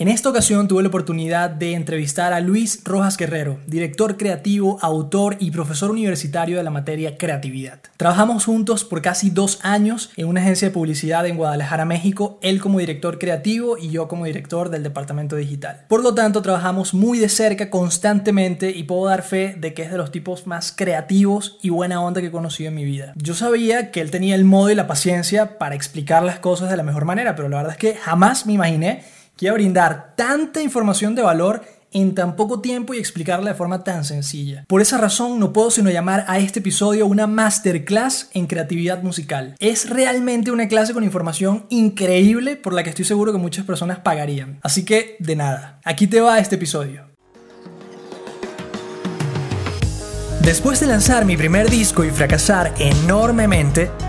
En esta ocasión tuve la oportunidad de entrevistar a Luis Rojas Guerrero, director creativo, autor y profesor universitario de la materia creatividad. Trabajamos juntos por casi dos años en una agencia de publicidad en Guadalajara, México, él como director creativo y yo como director del departamento digital. Por lo tanto, trabajamos muy de cerca constantemente y puedo dar fe de que es de los tipos más creativos y buena onda que he conocido en mi vida. Yo sabía que él tenía el modo y la paciencia para explicar las cosas de la mejor manera, pero la verdad es que jamás me imaginé Quiero brindar tanta información de valor en tan poco tiempo y explicarla de forma tan sencilla. Por esa razón no puedo sino llamar a este episodio una masterclass en creatividad musical. Es realmente una clase con información increíble por la que estoy seguro que muchas personas pagarían. Así que, de nada, aquí te va este episodio. Después de lanzar mi primer disco y fracasar enormemente,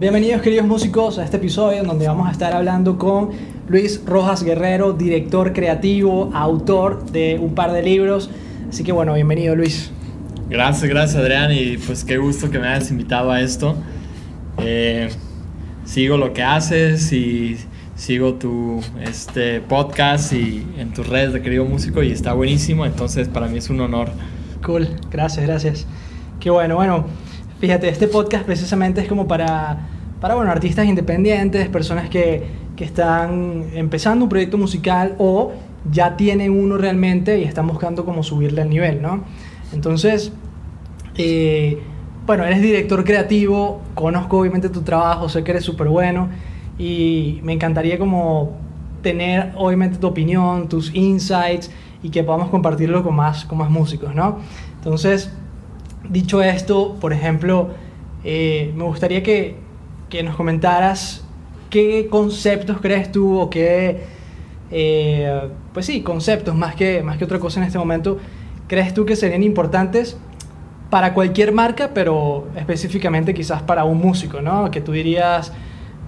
Bienvenidos queridos músicos a este episodio en donde vamos a estar hablando con Luis Rojas Guerrero, director creativo, autor de un par de libros. Así que bueno, bienvenido Luis. Gracias, gracias Adrián y pues qué gusto que me hayas invitado a esto. Eh, sigo lo que haces y sigo tu este, podcast y en tus redes de querido músico y está buenísimo, entonces para mí es un honor. Cool, gracias, gracias. Qué bueno, bueno. Fíjate, este podcast precisamente es como para, para bueno, artistas independientes, personas que, que están empezando un proyecto musical o ya tienen uno realmente y están buscando como subirle el nivel, ¿no? Entonces, eh, bueno, eres director creativo, conozco obviamente tu trabajo, sé que eres súper bueno y me encantaría como tener obviamente tu opinión, tus insights y que podamos compartirlo con más, con más músicos, ¿no? Entonces, dicho esto, por ejemplo, eh, me gustaría que, que, nos comentaras qué conceptos crees tú o qué, eh, pues sí, conceptos más que, más que otra cosa en este momento, crees tú que serían importantes para cualquier marca, pero específicamente quizás para un músico, ¿no? Que tú dirías,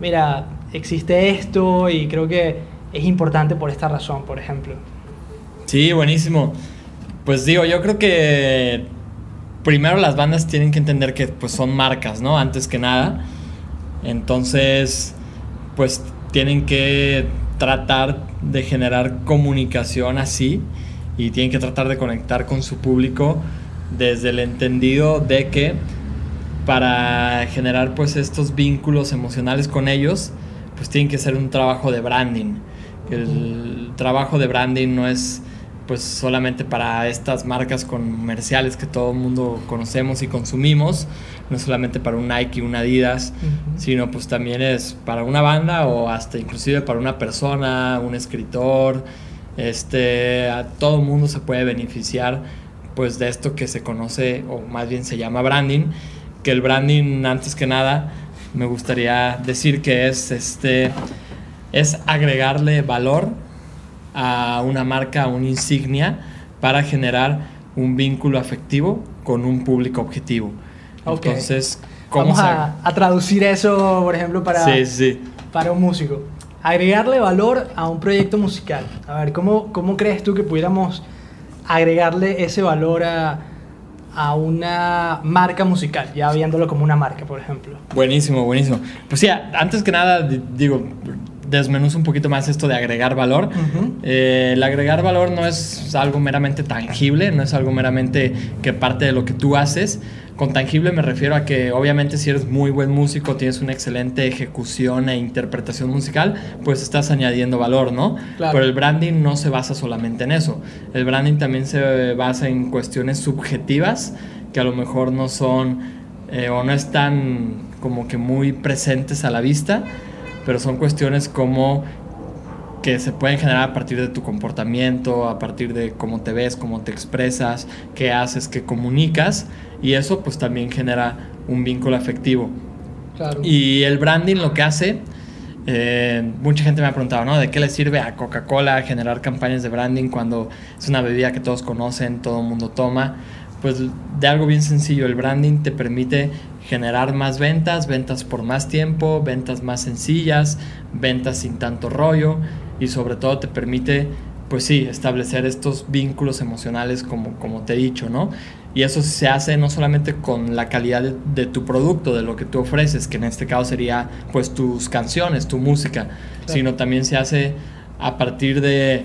mira, existe esto y creo que es importante por esta razón, por ejemplo. Sí, buenísimo. Pues digo, yo creo que primero las bandas tienen que entender que pues son marcas, ¿no? Antes que nada. Entonces, pues tienen que tratar de generar comunicación así y tienen que tratar de conectar con su público desde el entendido de que para generar pues estos vínculos emocionales con ellos, pues tienen que ser un trabajo de branding. El trabajo de branding no es pues solamente para estas marcas comerciales que todo el mundo conocemos y consumimos, no solamente para un Nike, un Adidas, sino pues también es para una banda o hasta inclusive para una persona, un escritor, este, a todo el mundo se puede beneficiar pues de esto que se conoce o más bien se llama branding, que el branding antes que nada me gustaría decir que es este es agregarle valor a una marca, a una insignia, para generar un vínculo afectivo con un público objetivo. Entonces, ¿cómo Vamos a, a, traducir eso, por ejemplo, para, para un músico. Agregarle valor a un proyecto musical. A ver, ¿cómo, cómo crees tú que pudiéramos agregarle ese valor a, a una marca musical, ya viéndolo como una marca, por ejemplo. Buenísimo, buenísimo. Pues sí, antes que nada, digo, desmenuzo un poquito más esto de agregar valor. Eh, el agregar valor no es algo meramente tangible, no es algo meramente que parte de lo que tú haces. Con tangible me refiero a que obviamente si eres muy buen músico, tienes una excelente ejecución e interpretación musical, pues estás añadiendo valor, ¿no? Pero el branding no se basa solamente en eso. El branding también se basa en cuestiones subjetivas que a lo mejor no son eh, o no están como que muy presentes a la vista pero son cuestiones como que se pueden generar a partir de tu comportamiento, a partir de cómo te ves, cómo te expresas, qué haces, qué comunicas, y eso pues también genera un vínculo afectivo. Y el branding lo que hace Eh, mucha gente me ha preguntado, ¿no? ¿De qué le sirve a Coca-Cola generar campañas de branding cuando es una bebida que todos conocen, todo el mundo toma? Pues de algo bien sencillo, el branding te permite generar más ventas, ventas por más tiempo, ventas más sencillas, ventas sin tanto rollo y sobre todo te permite, pues sí, establecer estos vínculos emocionales como, como te he dicho, ¿no? Y eso se hace no solamente con la calidad de, tu producto, de lo que tú ofreces, que en este caso sería pues tus canciones, tu música, sino también se hace a partir de,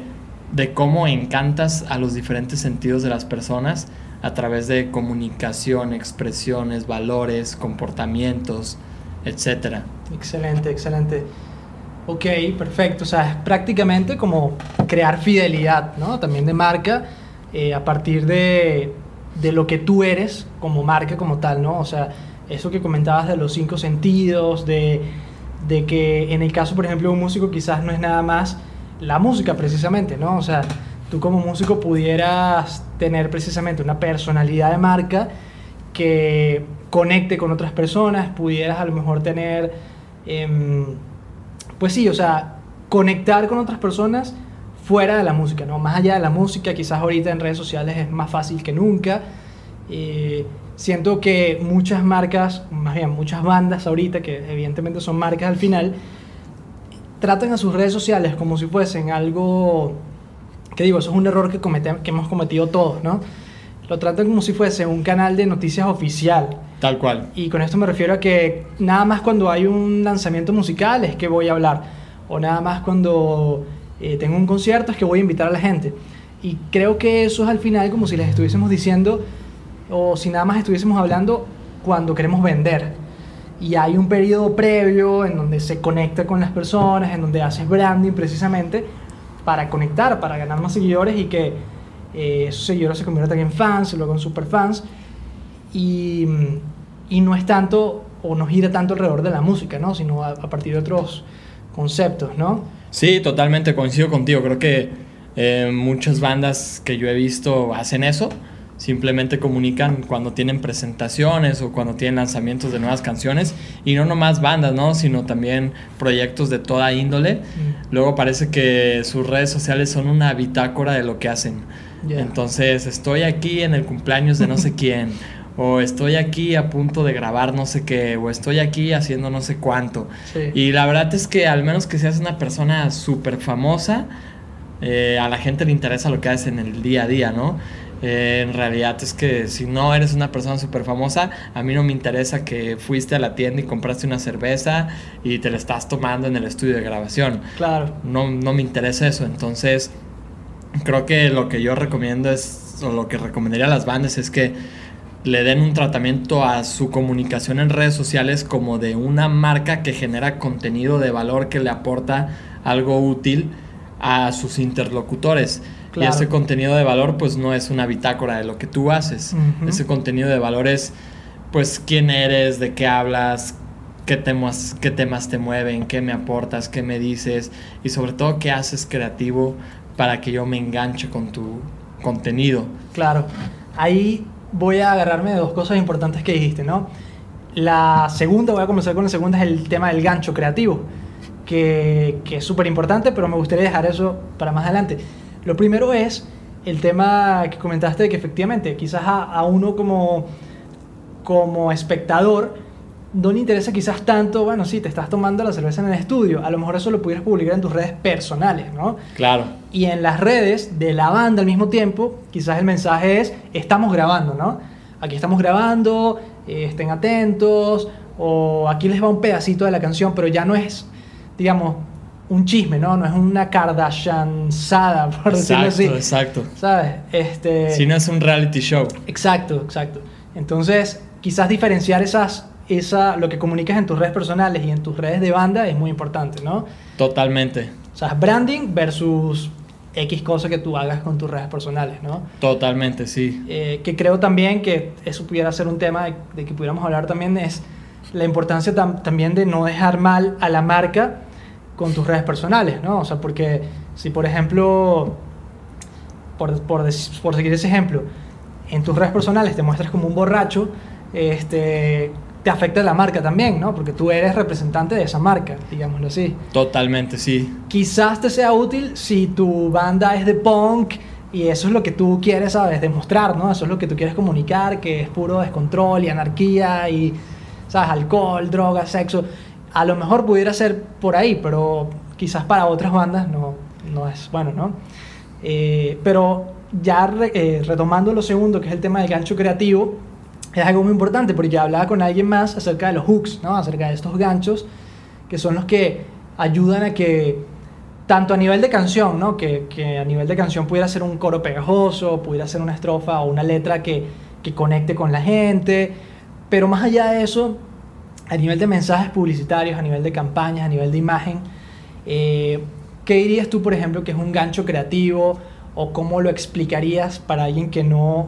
de cómo encantas a los diferentes sentidos de las personas a través de comunicación, expresiones, valores, comportamientos, etc. Excelente, excelente. Ok, perfecto. O sea, es prácticamente como crear fidelidad, ¿no? También de marca eh, a partir de, de lo que tú eres como marca como tal, ¿no? O sea, eso que comentabas de los cinco sentidos, de, de que en el caso, por ejemplo, de un músico quizás no es nada más la música precisamente, ¿no? O sea, tú como músico pudieras tener precisamente una personalidad de marca que conecte con otras personas, pudieras a lo mejor tener, em, pues sí, o sea, conectar con otras personas fuera de la música, ¿no? Más allá de la música, quizás ahorita en redes sociales es más fácil que nunca. Eh, siento que muchas marcas, más bien muchas bandas ahorita, que evidentemente son marcas al final, tratan a sus redes sociales como si fuesen algo, que digo, eso es un error que, que hemos cometido todos, ¿no? Lo tratan como si fuese un canal de noticias oficial. Tal cual. Y con esto me refiero a que nada más cuando hay un lanzamiento musical es que voy a hablar. O nada más cuando eh, tengo un concierto, es que voy a invitar a la gente. Y creo que eso es al final como si les estuviésemos diciendo, o si nada más estuviésemos hablando cuando queremos vender. Y hay un periodo previo en donde se conecta con las personas, en donde haces branding precisamente para conectar, para ganar más seguidores y que eh, esos seguidores se conviertan en fans, luego en superfans. Y, y no es tanto, o no gira tanto alrededor de la música, ¿no? sino a, a partir de otros conceptos, ¿no? Sí, totalmente coincido contigo. Creo que eh, muchas bandas que yo he visto hacen eso. Simplemente comunican cuando tienen presentaciones o cuando tienen lanzamientos de nuevas canciones. Y no nomás bandas, ¿no? Sino también proyectos de toda índole. Mm. Luego parece que sus redes sociales son una bitácora de lo que hacen. Entonces, estoy aquí en el cumpleaños de no sé quién o estoy aquí a punto de grabar no sé qué, o estoy aquí haciendo no sé cuánto. Y la verdad es que al menos que seas una persona súper famosa, eh, a la gente le interesa lo que haces en el día a día, ¿no? Eh, en realidad es que si no eres una persona súper famosa, a mí no me interesa que fuiste a la tienda y compraste una cerveza y te la estás tomando en el estudio de grabación. Claro. No, no me interesa eso. Entonces, creo que lo que yo recomiendo es, o lo que recomendaría a las bandas es que le den un tratamiento a su comunicación en redes sociales como de una marca que genera contenido de valor que le aporta algo útil a sus interlocutores. Y ese contenido de valor pues no es una bitácora de lo que tú haces. Ese contenido de valor es pues quién eres, de qué hablas, qué temas, qué temas te mueven, qué me aportas, qué me dices y sobre todo qué haces creativo para que yo me enganche con tu contenido. Claro. Ahí voy a agarrarme de dos cosas importantes que dijiste, ¿no? La segunda, voy a comenzar con la segunda, es el tema del gancho creativo, que, que es súper importante, pero me gustaría dejar eso para más adelante. Lo primero es el tema que comentaste de que efectivamente, quizás a, a uno como, como espectador, no le interesa quizás tanto, bueno, sí, te estás tomando la cerveza en el estudio, a lo mejor eso lo pudieras publicar en tus redes personales, ¿no? Claro. Y en las redes de la banda al mismo tiempo, quizás el mensaje es, estamos grabando, ¿no? Aquí estamos grabando, eh, estén atentos, o aquí les va un pedacito de la canción, pero ya no es, digamos, un chisme, ¿no? No es una Kardashianzada, por decirlo así. Exacto, exacto. ¿Sabes? Este... Si no es un reality show. Exacto, exacto. Entonces, quizás diferenciar esas esa, lo que comunicas en tus redes personales y en tus redes de banda es muy importante, ¿no? Totalmente. O sea, branding versus X cosas que tú hagas con tus redes personales, ¿no? Totalmente, sí. Eh, que creo también que eso pudiera ser un tema de, que pudiéramos hablar también es la importancia también de no dejar mal a la marca con tus redes personales, ¿no? O sea, porque si por ejemplo, por, por, por seguir ese ejemplo, en tus redes personales te muestras como un borracho, este, te afecta la marca también, ¿no? Porque tú eres representante de esa marca, digámoslo así. Totalmente, sí. Quizás te sea útil si tu banda es de punk y eso es lo que tú quieres, ¿sabes? Demostrar, ¿no? Eso es lo que tú quieres comunicar, que es puro descontrol y anarquía y, ¿sabes? Alcohol, drogas, sexo. A lo mejor pudiera ser por ahí, pero quizás para otras bandas no, no es bueno, ¿no? Eh, pero ya eh, retomando lo segundo, que es el tema del gancho creativo, es algo muy importante porque ya hablaba con alguien más acerca de los hooks, ¿no? acerca de estos ganchos que son los que ayudan a que, tanto a nivel de canción, ¿no? que, que a nivel de canción pudiera ser un coro pegajoso, pudiera ser una estrofa o una letra que, que conecte con la gente, pero más allá de eso, a nivel de mensajes publicitarios, a nivel de campañas, a nivel de imagen, eh, ¿qué dirías tú, por ejemplo, que es un gancho creativo o cómo lo explicarías para alguien que no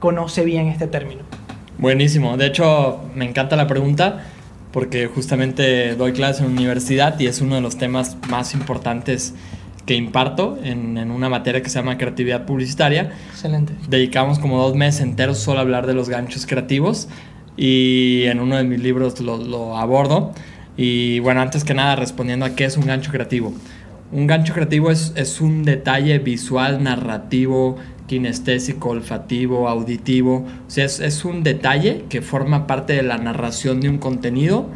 conoce bien este término? Buenísimo. De hecho, me encanta la pregunta porque justamente doy clases en universidad y es uno de los temas más importantes que imparto en, en, una materia que se llama creatividad publicitaria. Excelente. Dedicamos como dos meses enteros solo a hablar de los ganchos creativos y en uno de mis libros lo, lo abordo. Y bueno, antes que nada, respondiendo a qué es un gancho creativo. Un gancho creativo es, es un detalle visual, narrativo, kinestésico, olfativo, auditivo. O sea, es, es, un detalle que forma parte de la narración de un contenido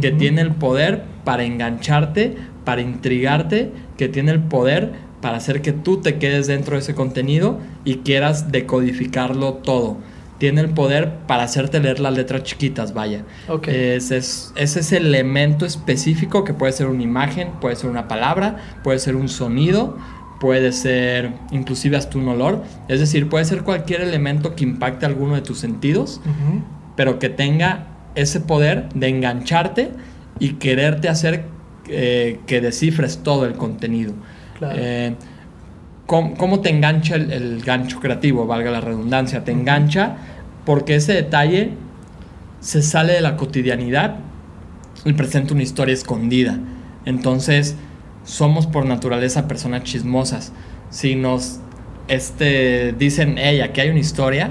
que uh -huh. tiene el poder para engancharte, para intrigarte, que tiene el poder para hacer que tú te quedes dentro de ese contenido y quieras decodificarlo todo. Tiene el poder para hacerte leer las letras chiquitas, vaya. Okay. Es, es, es ese elemento específico que puede ser una imagen, puede ser una palabra, puede ser un sonido, puede ser inclusive hasta un olor. Es decir, puede ser cualquier elemento que impacte alguno de tus sentidos, Uh -huh. pero que tenga ese poder de engancharte y quererte hacer eh, que descifres todo el contenido. Claro. Eh, ¿cómo, ¿cómo, te engancha el, el, gancho creativo, valga la redundancia? Te engancha porque ese detalle se sale de la cotidianidad y presenta una historia escondida. Entonces, somos por naturaleza personas chismosas. Si nos este, dicen, hey, aquí hay una historia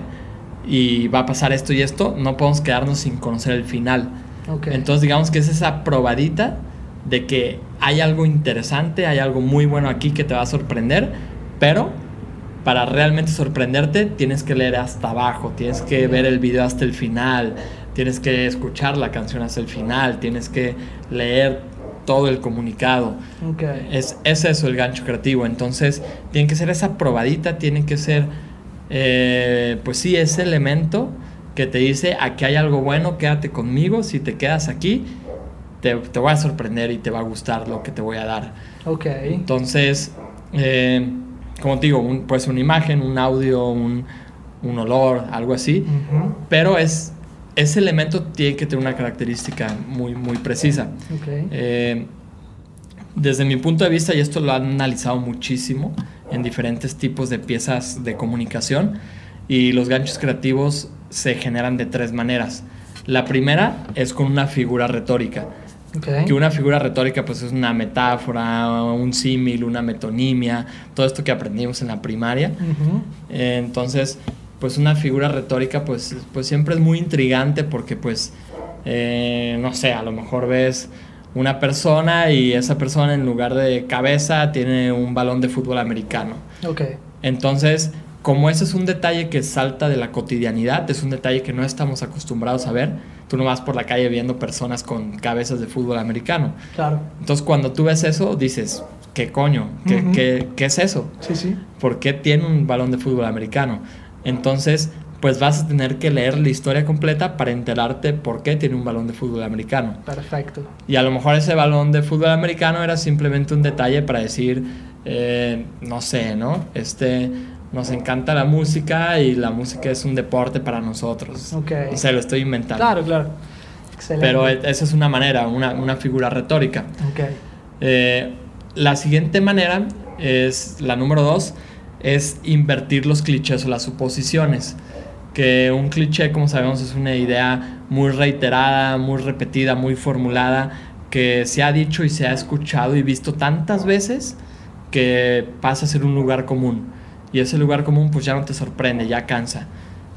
y va a pasar esto y esto, no podemos quedarnos sin conocer el final. Okay. Entonces, digamos que es esa probadita de que hay algo interesante, hay algo muy bueno aquí que te va a sorprender, pero para realmente sorprenderte tienes que leer hasta abajo, tienes que ver el video hasta el final, tienes que escuchar la canción hasta el final, tienes que leer todo el comunicado. Okay. Es, es eso el gancho creativo. Entonces, tiene que ser esa probadita, tiene que ser, eh, pues sí, ese elemento que te dice, aquí hay algo bueno, quédate conmigo, si te quedas aquí, te, te voy a sorprender y te va a gustar lo que te voy a dar. Ok. Entonces, eh, como te digo, un, pues una imagen, un audio, un, un olor, algo así, Uh -huh. pero es ese elemento tiene que tener una característica muy, muy precisa. Okay. Eh, desde mi punto de vista, y esto lo han analizado muchísimo en diferentes tipos de piezas de comunicación, y los ganchos creativos se generan de tres maneras. La primera es con una figura retórica. Okay. Que una figura retórica pues es una metáfora, un símil, una metonimia, todo esto que aprendimos en la primaria. Uh -huh. eh, entonces, pues una figura retórica pues, pues siempre es muy intrigante porque pues, eh, no sé, a lo mejor ves una persona y esa persona en lugar de cabeza tiene un balón de fútbol americano. Okay. Entonces, como ese es un detalle que salta de la cotidianidad, es un detalle que no estamos acostumbrados a ver, tú no vas por la calle viendo personas con cabezas de fútbol americano. Claro. Entonces, cuando tú ves eso, dices, ¿qué coño? ¿Qué, uh -huh. ¿qué, qué es eso? Sí, sí. ¿Por qué tiene un balón de fútbol americano? Entonces, pues vas a tener que leer la historia completa para enterarte por qué tiene un balón de fútbol americano. Perfecto. Y a lo mejor ese balón de fútbol americano era simplemente un detalle para decir, eh, no sé, ¿no? Este, nos encanta la música y la música es un deporte para nosotros. O sea, lo estoy inventando. Claro, claro. Excelente. Pero esa es una manera, una, una figura retórica. Ok. Eh, la siguiente manera es, la número dos, es invertir los clichés o las suposiciones. Que un cliché, como sabemos, es una idea muy reiterada, muy repetida, muy formulada, que se ha dicho y se ha escuchado y visto tantas veces que pasa a ser un lugar común. Y ese lugar común pues ya no te sorprende, ya cansa.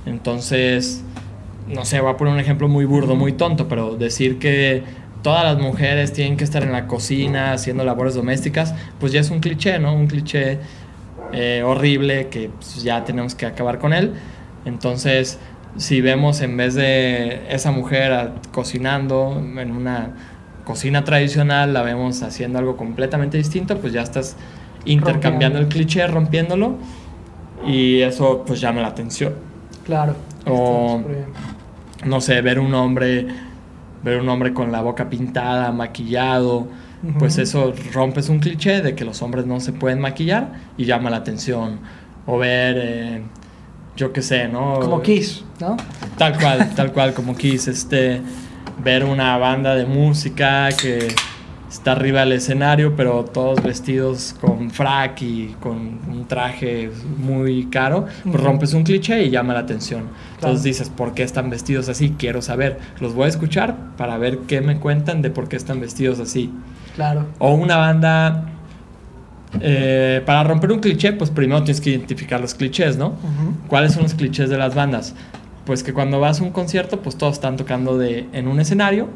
Entonces, no sé, voy a poner un ejemplo muy burdo, muy tonto, pero decir que todas las mujeres tienen que estar en la cocina haciendo labores domésticas, pues ya es un cliché, ¿no? Un cliché eh, horrible que pues, ya tenemos que acabar con él. Entonces, si vemos en vez de esa mujer cocinando en una cocina tradicional, la vemos haciendo algo completamente distinto, pues ya estás intercambiando el cliché, rompiéndolo, y eso pues llama la atención. Claro. O, no sé, ver un hombre, ver un hombre con la boca pintada, maquillado, pues eso rompes un cliché de que los hombres no se pueden maquillar y llama la atención. O ver, eh, yo qué sé, ¿no? Como Kiss, ¿no? Tal cual, tal cual, como Kiss, este, ver una banda de música que está arriba del escenario, pero todos vestidos con frac y con un traje muy caro, pues rompes un cliché y llama la atención. Entonces dices, ¿por qué están vestidos así? Quiero saber. Los voy a escuchar para ver qué me cuentan de por qué están vestidos así. Claro. O una banda... Eh, para romper un cliché, pues primero tienes que identificar los clichés, ¿no? ¿Cuáles son los clichés de las bandas? Pues que cuando vas a un concierto, pues todos están tocando de, en un escenario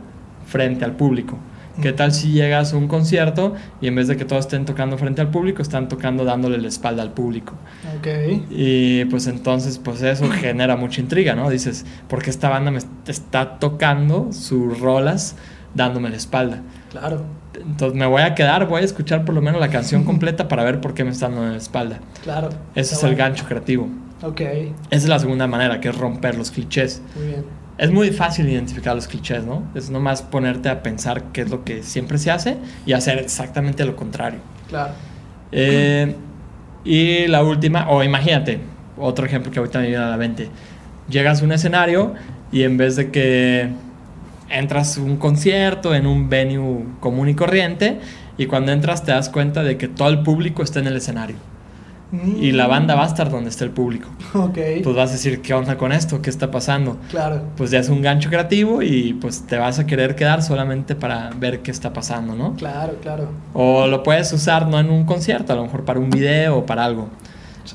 frente al público. ¿Qué tal si llegas a un concierto y en vez de que todos estén tocando frente al público, están tocando dándole la espalda al público? Ok. Y pues entonces, pues eso genera mucha intriga, ¿no? Dices, ¿por qué esta banda me está tocando sus rolas dándome la espalda? Claro. Entonces me voy a quedar, voy a escuchar por lo menos la canción completa para ver por qué me están dando la espalda. Claro. Ese es el gancho creativo. Ok. Esa es la segunda manera, que es romper los clichés. Muy bien es muy fácil identificar los clichés, ¿no? Es nomás ponerte a pensar qué es lo que siempre se hace y hacer exactamente lo contrario. Claro. Eh, y la última, o imagínate, otro ejemplo que ahorita me viene a la mente. Llegas a un escenario y en vez de que entras a un concierto en un venue común y corriente, y cuando entras te das cuenta de que todo el público está en el escenario y la banda va a estar donde esté el público. Ok. Pues vas a decir, ¿qué onda con esto? ¿Qué está pasando? Claro. Pues ya es un gancho creativo y pues te vas a querer quedar solamente para ver qué está pasando, ¿no? Claro, claro. O lo puedes usar no en un concierto, a lo mejor para un video o para algo.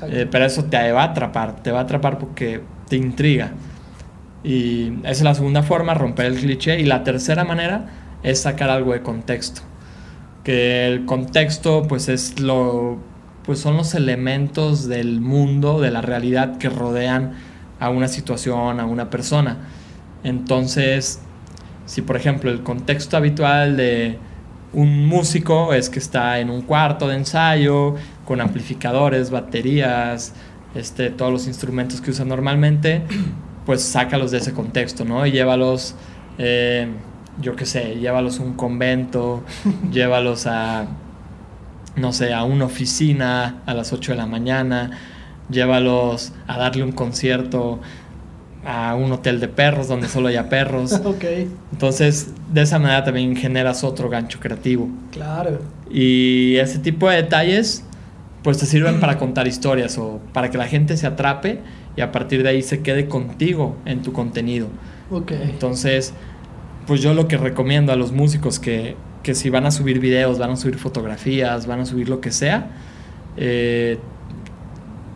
Eh, pero eso te va a atrapar, te va a atrapar porque te intriga. Y esa es la segunda forma, romper el cliché. Y la tercera manera es sacar algo de contexto. Que el contexto pues es lo pues son los elementos del mundo, de la realidad que rodean a una situación, a una persona. Entonces, si por ejemplo el contexto habitual de un músico es que está en un cuarto de ensayo con amplificadores, baterías, este, todos los instrumentos que usa normalmente, pues sácalos de ese contexto, ¿no? Y llévalos, eh, yo qué sé, llévalos a un convento, llévalos a no sé, a una oficina a las 8 de la mañana, llévalos a darle un concierto a un hotel de perros donde solo haya perros. ok. Entonces, de esa manera también generas otro gancho creativo. Claro. Y ese tipo de detalles, pues te sirven para contar historias o para que la gente se atrape y a partir de ahí se quede contigo en tu contenido. Ok. Entonces, pues yo lo que recomiendo a los músicos que que si van a subir videos, van a subir fotografías, van a subir lo que sea, eh,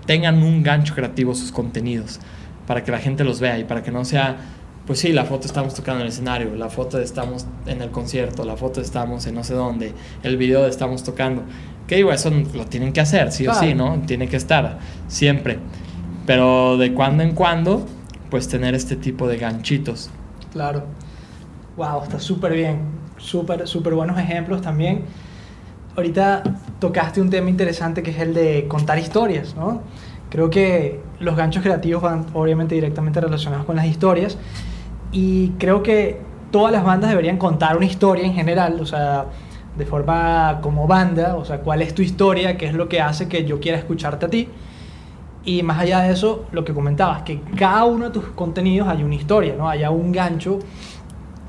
tengan un gancho creativo sus contenidos para que la gente los vea y para que no sea, pues sí, la foto estamos tocando en el escenario, la foto estamos en el concierto, la foto estamos en no sé dónde, el video estamos tocando. Que digo, eso lo tienen que hacer, sí o sí, ¿no? Tiene que estar siempre. Pero de cuando en cuando, pues tener este tipo de ganchitos. Claro. Wow, está súper bien súper, súper buenos ejemplos también. Ahorita tocaste un tema interesante que es el de contar historias, ¿no? Creo que los ganchos creativos van obviamente directamente relacionados con las historias y creo que todas las bandas deberían contar una historia en general, o sea, de forma como banda, o sea, cuál es tu historia, qué es lo que hace que yo quiera escucharte a ti. Y más allá de eso, lo que comentabas, que cada uno de tus contenidos hay una historia, ¿no? Haya un gancho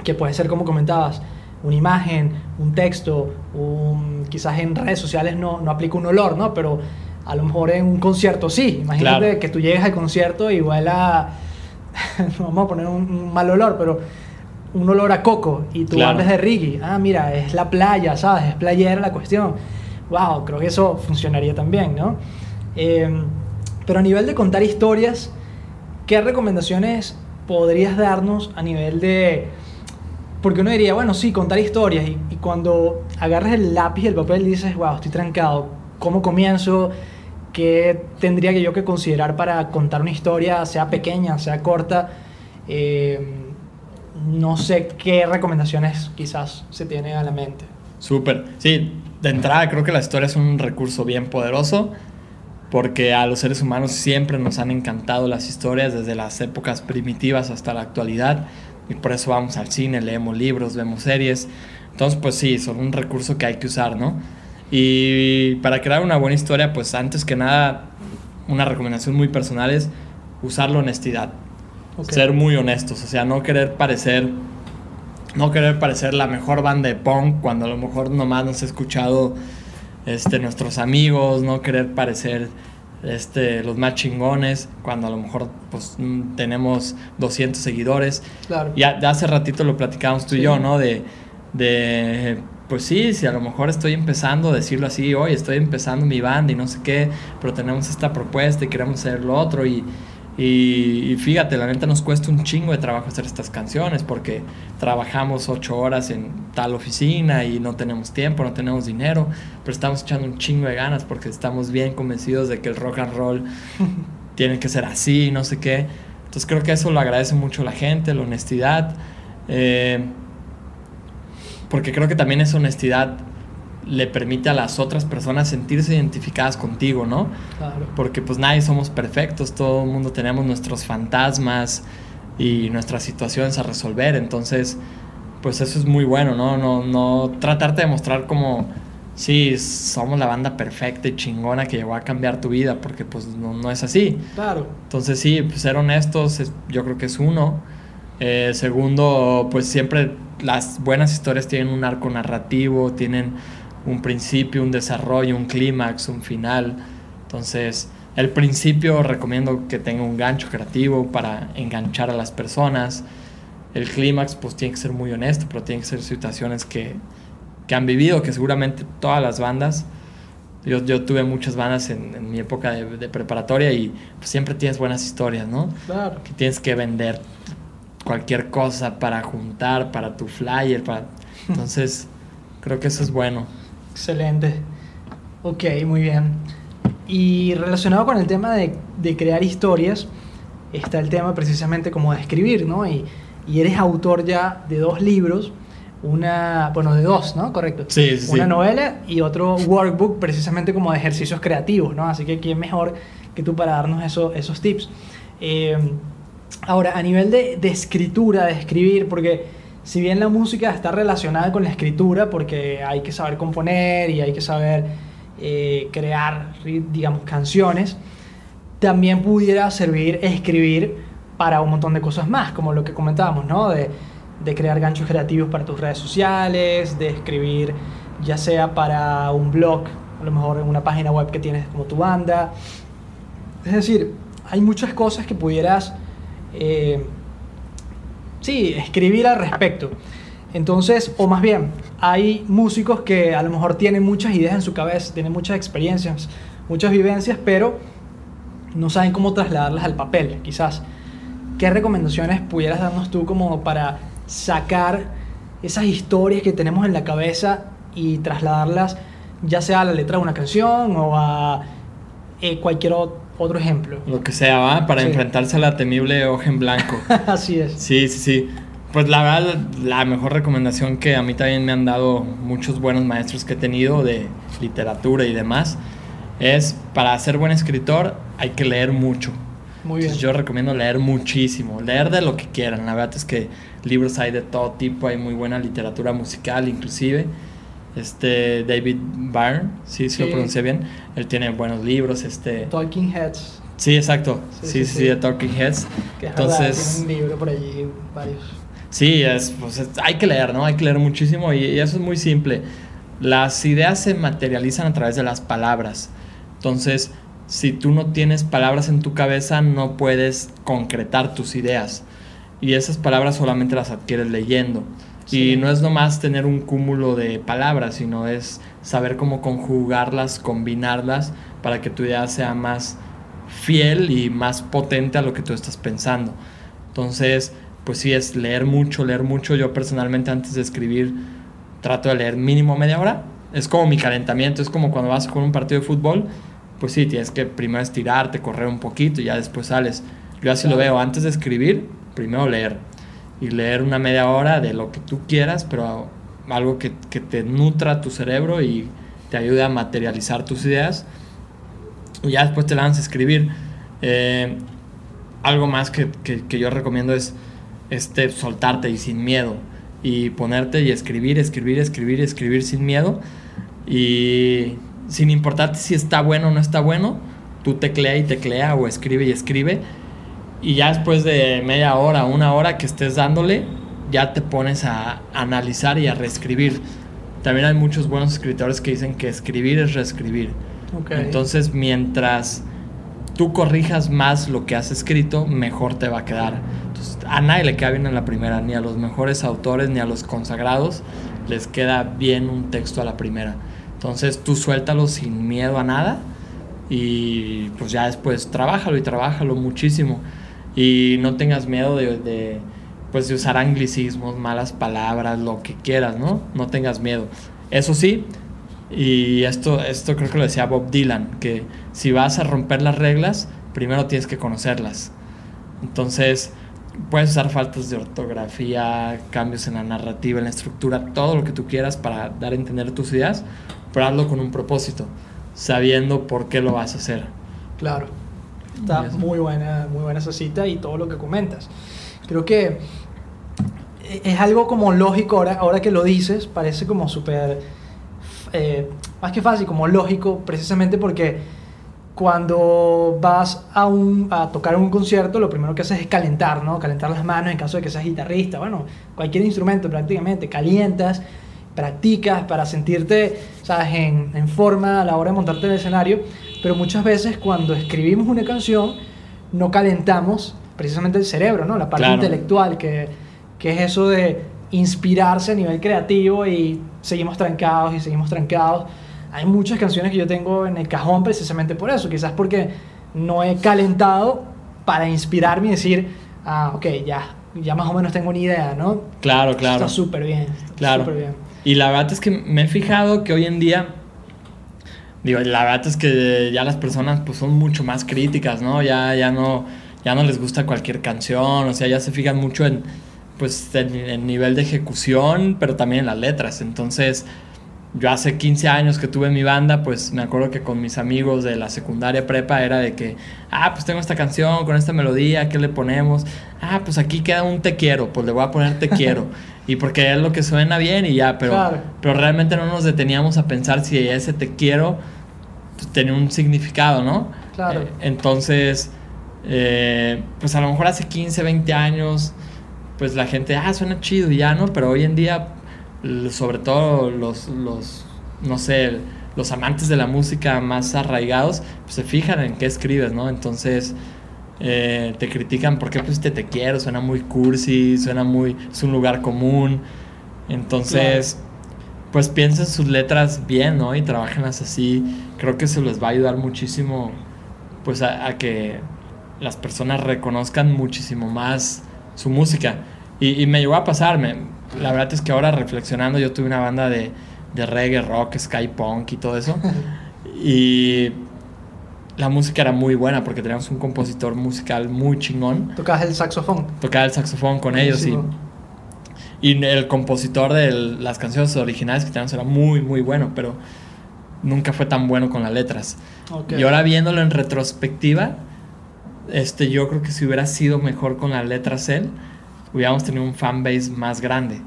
que puede ser como comentabas, una imagen, un texto, un, quizás en redes sociales no, no aplica un olor, ¿no? Pero a lo mejor en un concierto sí. Imagínate que tú llegues al concierto y huela, vamos a poner un, mal olor, pero un olor a coco y tú hables de reggae. Ah, mira, es la playa, ¿sabes? Es playera la cuestión. Wow, creo que eso funcionaría también, ¿no? Em, pero a nivel de contar historias, ¿qué recomendaciones podrías darnos a nivel de... Porque uno diría, bueno, sí, contar historias. Y, cuando agarras el lápiz y el papel dices, wow, estoy trancado. ¿Cómo comienzo? ¿Qué tendría yo que considerar para contar una historia, sea pequeña, sea corta? Eh, no sé qué recomendaciones quizás se tienen a la mente. Súper. Sí, de entrada creo que la historia es un recurso bien poderoso porque a los seres humanos siempre nos han encantado las historias desde las épocas primitivas hasta la actualidad y por eso vamos al cine, leemos libros, vemos series. Entonces, pues sí, son un recurso que hay que usar, ¿no? Y para crear una buena historia, pues antes que nada, una recomendación muy personal es usar la honestidad. Okay. Ser muy honestos, o sea, no querer parecer no querer parecer la mejor banda de punk cuando a lo mejor nomás nos ha escuchado este, nuestros amigos, no querer parecer este, los más chingones cuando a lo mejor pues, mm, tenemos 200 seguidores. Claro. Ya, ya hace ratito lo platicábamos tú Sí. y yo, ¿no? De, de, pues sí, si a lo mejor estoy empezando, decirlo así, hoy estoy empezando mi banda y no sé qué, pero tenemos esta propuesta y queremos hacer lo otro y, y, y fíjate, la neta nos cuesta un chingo de trabajo hacer estas canciones porque trabajamos ocho horas en tal oficina y no tenemos tiempo, no tenemos dinero, pero estamos echando un chingo de ganas porque estamos bien convencidos de que el rock and roll tiene que ser así, no sé qué. Entonces creo que eso lo agradece mucho la gente, la honestidad. eh, porque creo que también esa honestidad le permite a las otras personas sentirse identificadas contigo, ¿no? Claro. Porque pues nadie somos perfectos, todo el mundo tenemos nuestros fantasmas y nuestras situaciones a resolver, entonces pues eso es muy bueno, ¿no? No, no tratarte de mostrar como, sí, somos la banda perfecta y chingona que llegó a cambiar tu vida, porque pues no, no es así. Claro. Entonces sí, pues, ser honestos es- yo creo que es uno. Eh, segundo, pues siempre las buenas historias tienen un arco narrativo, tienen un principio, un desarrollo, un clímax, un final. Entonces, el principio recomiendo que tenga un gancho creativo para enganchar a las personas. El clímax pues tiene que ser muy honesto, pero tiene que ser situaciones que, que han vivido, que seguramente todas las bandas, yo, yo tuve muchas bandas en, en mi época de, de preparatoria y pues, siempre tienes buenas historias, ¿no? Claro. Que tienes que vender cualquier cosa para juntar, para tu flyer, para... Entonces, creo que eso es bueno. Excelente. Ok, muy bien. Y relacionado con el tema de, de crear historias, está el tema precisamente como de escribir, ¿no? Y, y eres autor ya de dos libros, una, bueno, de dos, ¿no? Correcto. Sí, sí, Una sí. novela y otro workbook precisamente como de ejercicios creativos, ¿no? Así que quién mejor que tú para darnos eso- esos tips. Eh, ahora, a nivel de, de escritura, de escribir, porque si bien la música está relacionada con la escritura, porque hay que saber componer y hay que saber eh, crear, digamos, canciones, también pudiera servir escribir para un montón de cosas más, como lo que comentábamos, ¿no? De, de crear ganchos creativos para tus redes sociales, de escribir ya sea para un blog, a lo mejor en una página web que tienes como tu banda. Es decir, hay muchas cosas que pudieras, eh, sí, escribir al respecto. Entonces, o más bien, hay músicos que a lo mejor tienen muchas ideas en su cabeza, tienen muchas experiencias, muchas vivencias, pero no saben cómo trasladarlas al papel, quizás. ¿Qué recomendaciones pudieras darnos tú como para sacar esas historias que tenemos en la cabeza y trasladarlas ya sea a la letra de una canción o a eh, cualquier o- otro ejemplo? Lo que sea, ¿va? Para Sí. enfrentarse a la temible hoja en blanco. Así es. Sí, sí, sí. Pues la verdad, la mejor recomendación que a mí también me han dado muchos buenos maestros que he tenido de literatura y demás es para ser buen escritor hay que leer mucho. Muy bien. Entonces, yo recomiendo leer muchísimo, leer de lo que quieran. La verdad es que libros hay de todo tipo, hay muy buena literatura musical inclusive. Este David Byrne, sí, sí, Sí. lo pronuncié bien. Él tiene buenos libros, este Talking Heads, Sí, exacto. Sí, Sí, sí, sí, de Talking Heads. que es Entonces, verdad, un libro por allí, varios. Sí, es, pues, es- hay que leer, ¿no? Hay que leer muchísimo y, y eso es muy simple. Las ideas se materializan a través de las palabras. Entonces, si tú no tienes palabras en tu cabeza, no puedes concretar tus ideas. Y esas palabras solamente las adquieres leyendo. Sí. Y no es nomás tener un cúmulo de palabras, sino es saber cómo conjugarlas, combinarlas, para que tu idea sea más fiel y más potente a lo que tú estás pensando. Entonces, pues sí, es leer mucho, leer mucho. Yo personalmente antes de escribir trato de leer mínimo media hora. Es como mi calentamiento, es como cuando vas con un partido de fútbol, pues sí, tienes que primero estirarte, correr un poquito y ya después sales. Yo así lo veo, antes de escribir, primero leer. Y leer una media hora de lo que tú quieras, pero algo que, que te nutra tu cerebro y te ayude a materializar tus ideas. Y ya después te lanzas a escribir. Eh, algo más que, que, que, yo recomiendo es este, soltarte y sin miedo. Y ponerte y escribir, escribir, escribir, escribir sin miedo. Y sin importarte si está bueno o no está bueno, tú teclea y teclea o escribe y escribe. Y ya después de media hora, una hora que estés dándole, ya te pones a analizar y a reescribir. También hay muchos buenos escritores que dicen que escribir es reescribir. Entonces, mientras tú corrijas más lo que has escrito, mejor te va a quedar. Entonces, a nadie le queda bien en la primera, ni a los mejores autores, ni a los consagrados les queda bien un texto a la primera. Entonces, tú suéltalo sin miedo a nada y pues ya después trabájalo y trabájalo muchísimo. Y no tengas miedo de, de pues de usar anglicismos, malas palabras, lo que quieras, ¿no? No tengas miedo. Eso sí, y esto, esto creo que lo decía Bob Dylan, que si vas a romper las reglas, primero tienes que conocerlas. Entonces, puedes usar faltas de ortografía, cambios en la narrativa, en la estructura, todo lo que tú quieras para dar a entender tus ideas, pero hazlo con un propósito, sabiendo por qué lo vas a hacer. Claro. Está muy buena, muy buena esa cita y todo lo que comentas. Creo que es algo como lógico ahora, ahora que lo dices, parece como súper, eh, más que fácil, como lógico, precisamente porque cuando vas a, un, a tocar un concierto, lo primero que haces es calentar, ¿no? Calentar las manos en caso de que seas guitarrista, bueno, cualquier instrumento prácticamente, calientas, practicas para sentirte, ¿sabes?, en, en forma a la hora de montarte en el escenario, pero muchas veces cuando escribimos una canción, no calentamos precisamente el cerebro, ¿no? La parte intelectual, que, que es eso de inspirarse a nivel creativo y seguimos trancados y seguimos trancados. Hay muchas canciones que yo tengo en el cajón precisamente por eso, quizás porque no he calentado para inspirarme y decir, ah, ok, ya, ya más o menos tengo una idea, ¿no? Claro, claro. Está súper bien. claro. bien. Y la verdad es que me he fijado que hoy en día, digo, la verdad es que ya las personas pues son mucho más críticas, ¿no? Ya, ya no ya no les gusta cualquier canción, o sea, ya se fijan mucho en pues en el nivel de ejecución, pero también en las letras. Entonces, yo hace 15 años que tuve mi banda, pues me acuerdo que con mis amigos de la secundaria prepa era de que, ah, pues tengo esta canción con esta melodía, ¿qué le ponemos? Ah, pues aquí queda un te quiero, pues le voy a poner te quiero. y porque es lo que suena bien y ya, pero, pero realmente no nos deteníamos a pensar si ese te quiero pues, tenía un significado, ¿no? Claro. Eh, entonces eh, pues a lo mejor hace 15, 20 años, pues la gente, ah, suena chido y ya, ¿no? Pero hoy en día, sobre todo los, los no sé, los amantes de la música más arraigados, pues se fijan en qué escribes, ¿no? Entonces eh, te critican porque pues te quiero, suena muy cursi, suena muy, es un lugar común. Entonces, pues piensen sus letras bien, ¿no? Y trabajenlas así. Creo que eso les va a ayudar muchísimo, pues a que las personas reconozcan muchísimo más su música. Y, me llegó a pasarme. La verdad es que ahora reflexionando, yo tuve una banda de, de reggae, rock, sky punk y todo eso. y la música era muy buena porque teníamos un compositor musical muy chingón. ¿Tocabas el saxofón? Tocaba el saxofón con ellos y, y el compositor de las canciones originales que teníamos era muy, muy bueno, pero nunca fue tan bueno con las letras. Y ahora viéndolo en retrospectiva, este, yo creo que si hubiera sido mejor con las letras él, hubiéramos tenido un fanbase más grande.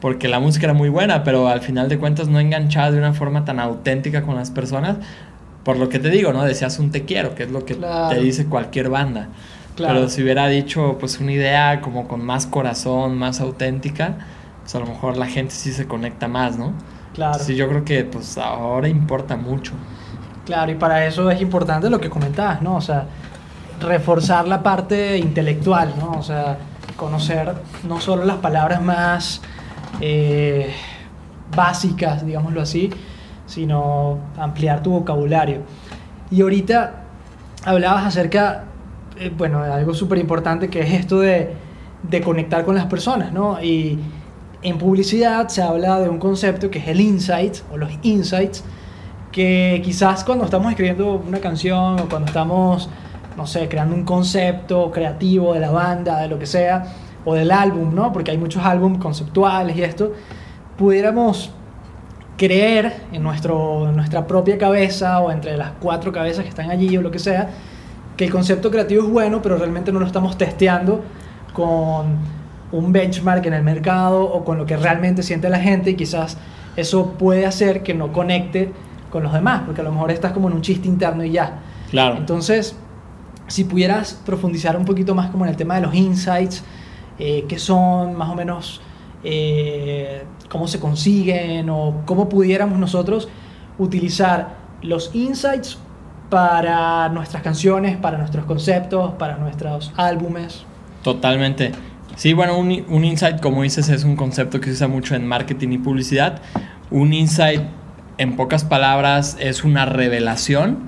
Porque la música era muy buena, pero al final de cuentas no enganchaba de una forma tan auténtica con las personas. Por lo que te digo, ¿no? Decías un te quiero, que es lo que te dice cualquier banda. Pero si hubiera dicho pues una idea como con más corazón, más auténtica, pues a lo mejor la gente sí se conecta más, ¿no? Claro. Sí, yo creo que pues ahora importa mucho. Claro, y para eso es importante lo que comentabas, ¿no? O sea, reforzar la parte intelectual, ¿no? O sea, conocer no solo las palabras más eh, básicas, digámoslo así, sino ampliar tu vocabulario. Y ahorita hablabas acerca eh, bueno, algo súper importante que es esto de, de conectar con las personas, ¿no? Y en publicidad se habla de un concepto que es el insight o los insights, que quizás cuando estamos escribiendo una canción o cuando estamos, no sé, creando un concepto creativo de la banda, de lo que sea, o del álbum, ¿no? Porque hay muchos álbumes conceptuales y esto, pudiéramos creer en, nuestro, en nuestra propia cabeza o entre las cuatro cabezas que están allí o lo que sea, que el concepto creativo es bueno, pero realmente no lo estamos testeando con un benchmark en el mercado o con lo que realmente siente la gente y quizás eso puede hacer que no conecte con los demás, porque a lo mejor estás como en un chiste interno y ya. Claro. Entonces, si pudieras profundizar un poquito más como en el tema de los insights, eh, qué son más o menos, eh, cómo se consiguen o cómo pudiéramos nosotros utilizar los insights para nuestras canciones, para nuestros conceptos, para nuestros álbumes. Totalmente. Sí, bueno, un, un insight, como dices, es un concepto que se usa mucho en marketing y publicidad. Un insight en pocas palabras, es una revelación,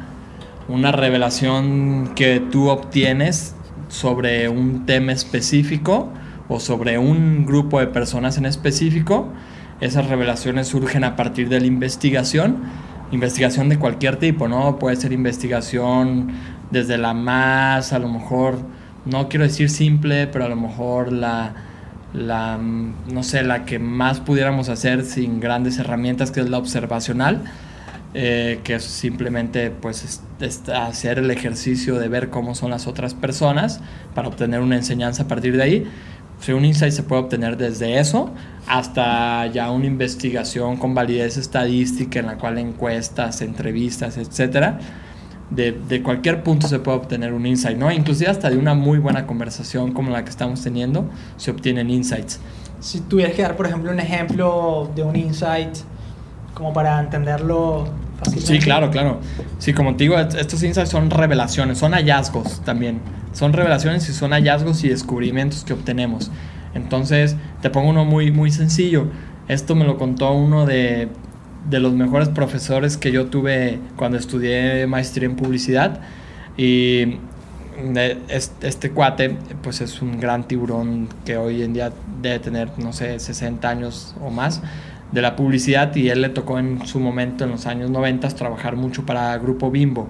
una revelación que tú obtienes sobre un tema específico o sobre un grupo de personas en específico. Esas revelaciones surgen a partir de la investigación, investigación de cualquier tipo, ¿no? Puede ser investigación desde la más, a lo mejor, no quiero decir simple, pero a lo mejor la la, no sé, la que más pudiéramos hacer sin grandes herramientas, que es la observacional, eh, que es simplemente pues, hacer el ejercicio de ver cómo son las otras personas para obtener una enseñanza a partir de ahí. Si un insight se puede obtener desde eso hasta ya una investigación con validez estadística en la cual encuestas, entrevistas, etcétera de, cualquier punto se puede obtener un insight, ¿no? Inclusive hasta de una muy buena conversación como la que estamos teniendo, se obtienen insights. Si tuvieras que dar, por ejemplo, un ejemplo de un insight, como para entenderlo Sí, claro, claro. Sí, como te digo, estos insights son revelaciones, son hallazgos también. Son revelaciones y son hallazgos y descubrimientos que obtenemos. Entonces, te pongo uno muy, muy sencillo. Esto me lo contó uno de de los mejores profesores que yo tuve cuando estudié maestría en publicidad. Y este, cuate, pues es un gran tiburón que hoy en día debe tener, no sé, 60 años o más de la publicidad y él le tocó en su momento, en los años 90, trabajar mucho para Grupo Bimbo.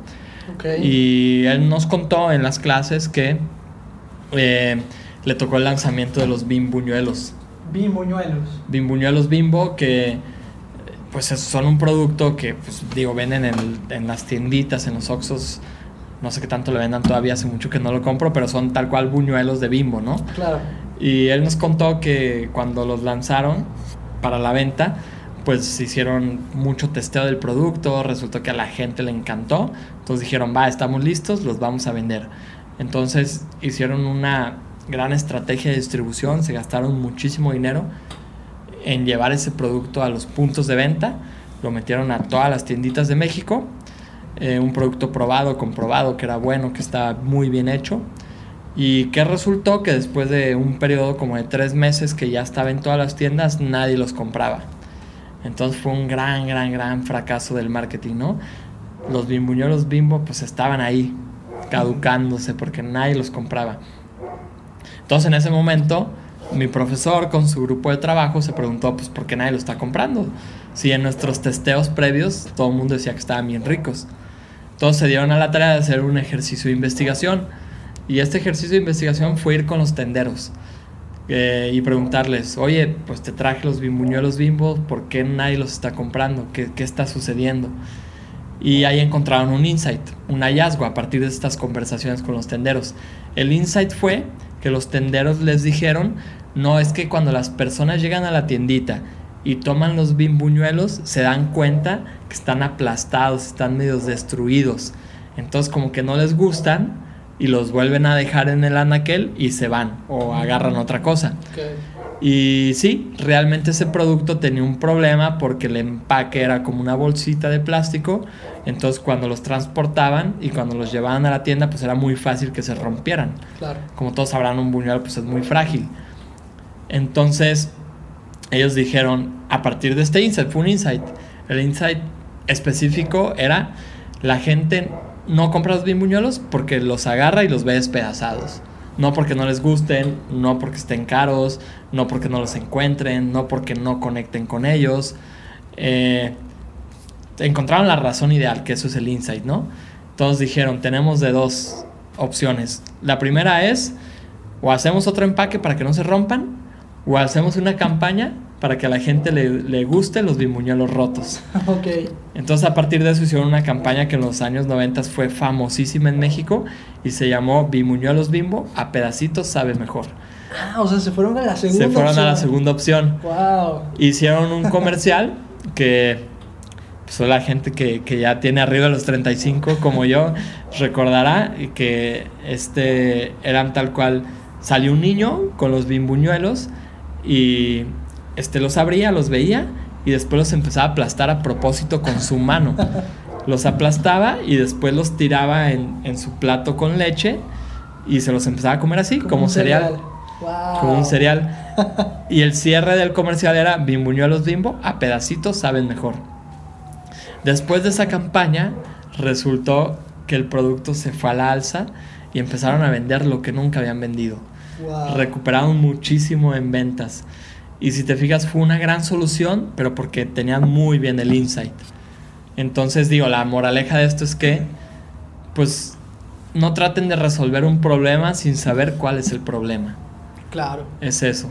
Y él nos contó en las clases que eh, le tocó el lanzamiento de los bimbuñuelos. Bimbuñuelos. Bimbuñuelos Bimbo que pues son un producto que, pues, digo, venden en, en, las tienditas, en los Oxos. No sé qué tanto le vendan todavía, hace mucho que no lo compro, pero son tal cual buñuelos de bimbo, ¿no? Claro. Y él nos contó que cuando los lanzaron para la venta, pues hicieron mucho testeo del producto, resultó que a la gente le encantó, entonces dijeron, va, estamos listos, los vamos a vender. Entonces hicieron una gran estrategia de distribución, se gastaron muchísimo dinero en llevar ese producto a los puntos de venta. Lo metieron a todas las tienditas de México. Eh, un producto probado, comprobado, que era bueno, que estaba muy bien hecho. Y que resultó que después de un periodo como de tres meses que ya estaba en todas las tiendas, nadie los compraba. Entonces fue un gran, gran, gran fracaso del marketing, ¿no? Los bimbuñuelos bimbo pues estaban ahí, caducándose porque nadie los compraba. Entonces en ese momento mi profesor con su grupo de trabajo se preguntó, pues, ¿por qué nadie lo está comprando? Si en nuestros testeos previos todo el mundo decía que estaban bien ricos. Entonces se dieron a la tarea de hacer un ejercicio de investigación. Y este ejercicio de investigación fue ir con los tenderos eh, y preguntarles, oye, pues te traje los bimbuñuelos bimbo, ¿por qué nadie los está comprando? ¿Qué, ¿Qué está sucediendo? Y ahí encontraron un insight, un hallazgo a partir de estas conversaciones con los tenderos. El insight fue que los tenderos les dijeron no, es que cuando las personas llegan a la tiendita y toman los bimbuñuelos, se dan cuenta que están aplastados, están medio destruidos. Entonces como que no les gustan y los vuelven a dejar en el anaquel y se van o agarran otra cosa. Y sí, realmente ese producto tenía un problema porque el empaque era como una bolsita de plástico. Entonces cuando los transportaban y cuando los llevaban a la tienda, pues era muy fácil que se rompieran. Como todos sabrán, un buñuelo pues es muy frágil. Entonces, ellos dijeron, a partir de este insight, fue un insight. El insight específico era, la gente no compra los bimbuñuelos porque los agarra y los ve despedazados. No porque no les gusten, no porque estén caros, no porque no los encuentren, no porque no conecten con ellos. Eh, encontraron la razón ideal, que eso es el insight, ¿no? Todos dijeron, tenemos de dos opciones. La primera es, o hacemos otro empaque para que no se rompan, o hacemos una campaña para que a la gente le, le guste los bimbuñuelos rotos. Ok. Entonces a partir de eso hicieron una campaña que en los años 90 fue famosísima en México y se llamó Bimuñuelos Bimbo, a pedacitos sabe mejor. Ah, o sea, se fueron a la segunda Se fueron a la opción. segunda opción. Wow. Hicieron un comercial que pues, la gente que, que ya tiene arriba de los 35 como yo recordará que este eran tal cual salió un niño con los bimbuñuelos y este los abría, los veía y después los empezaba a aplastar a propósito con su mano. Los aplastaba y después los tiraba en, en su plato con leche y se los empezaba a comer así, como, un cereal. Wow. Como un cereal. Y el cierre del comercial era Bimbuñuelos Bimbo, a pedacitos saben mejor. Después de esa campaña, resultó que el producto se fue a la alza y empezaron a vender lo que nunca habían vendido. Wow. Recuperaron muchísimo en ventas. Y si te fijas, fue una gran solución, pero porque tenían muy bien el insight. Entonces, digo, la moraleja de esto es que, pues, no traten de resolver un problema sin saber cuál es el problema. Claro. Es eso.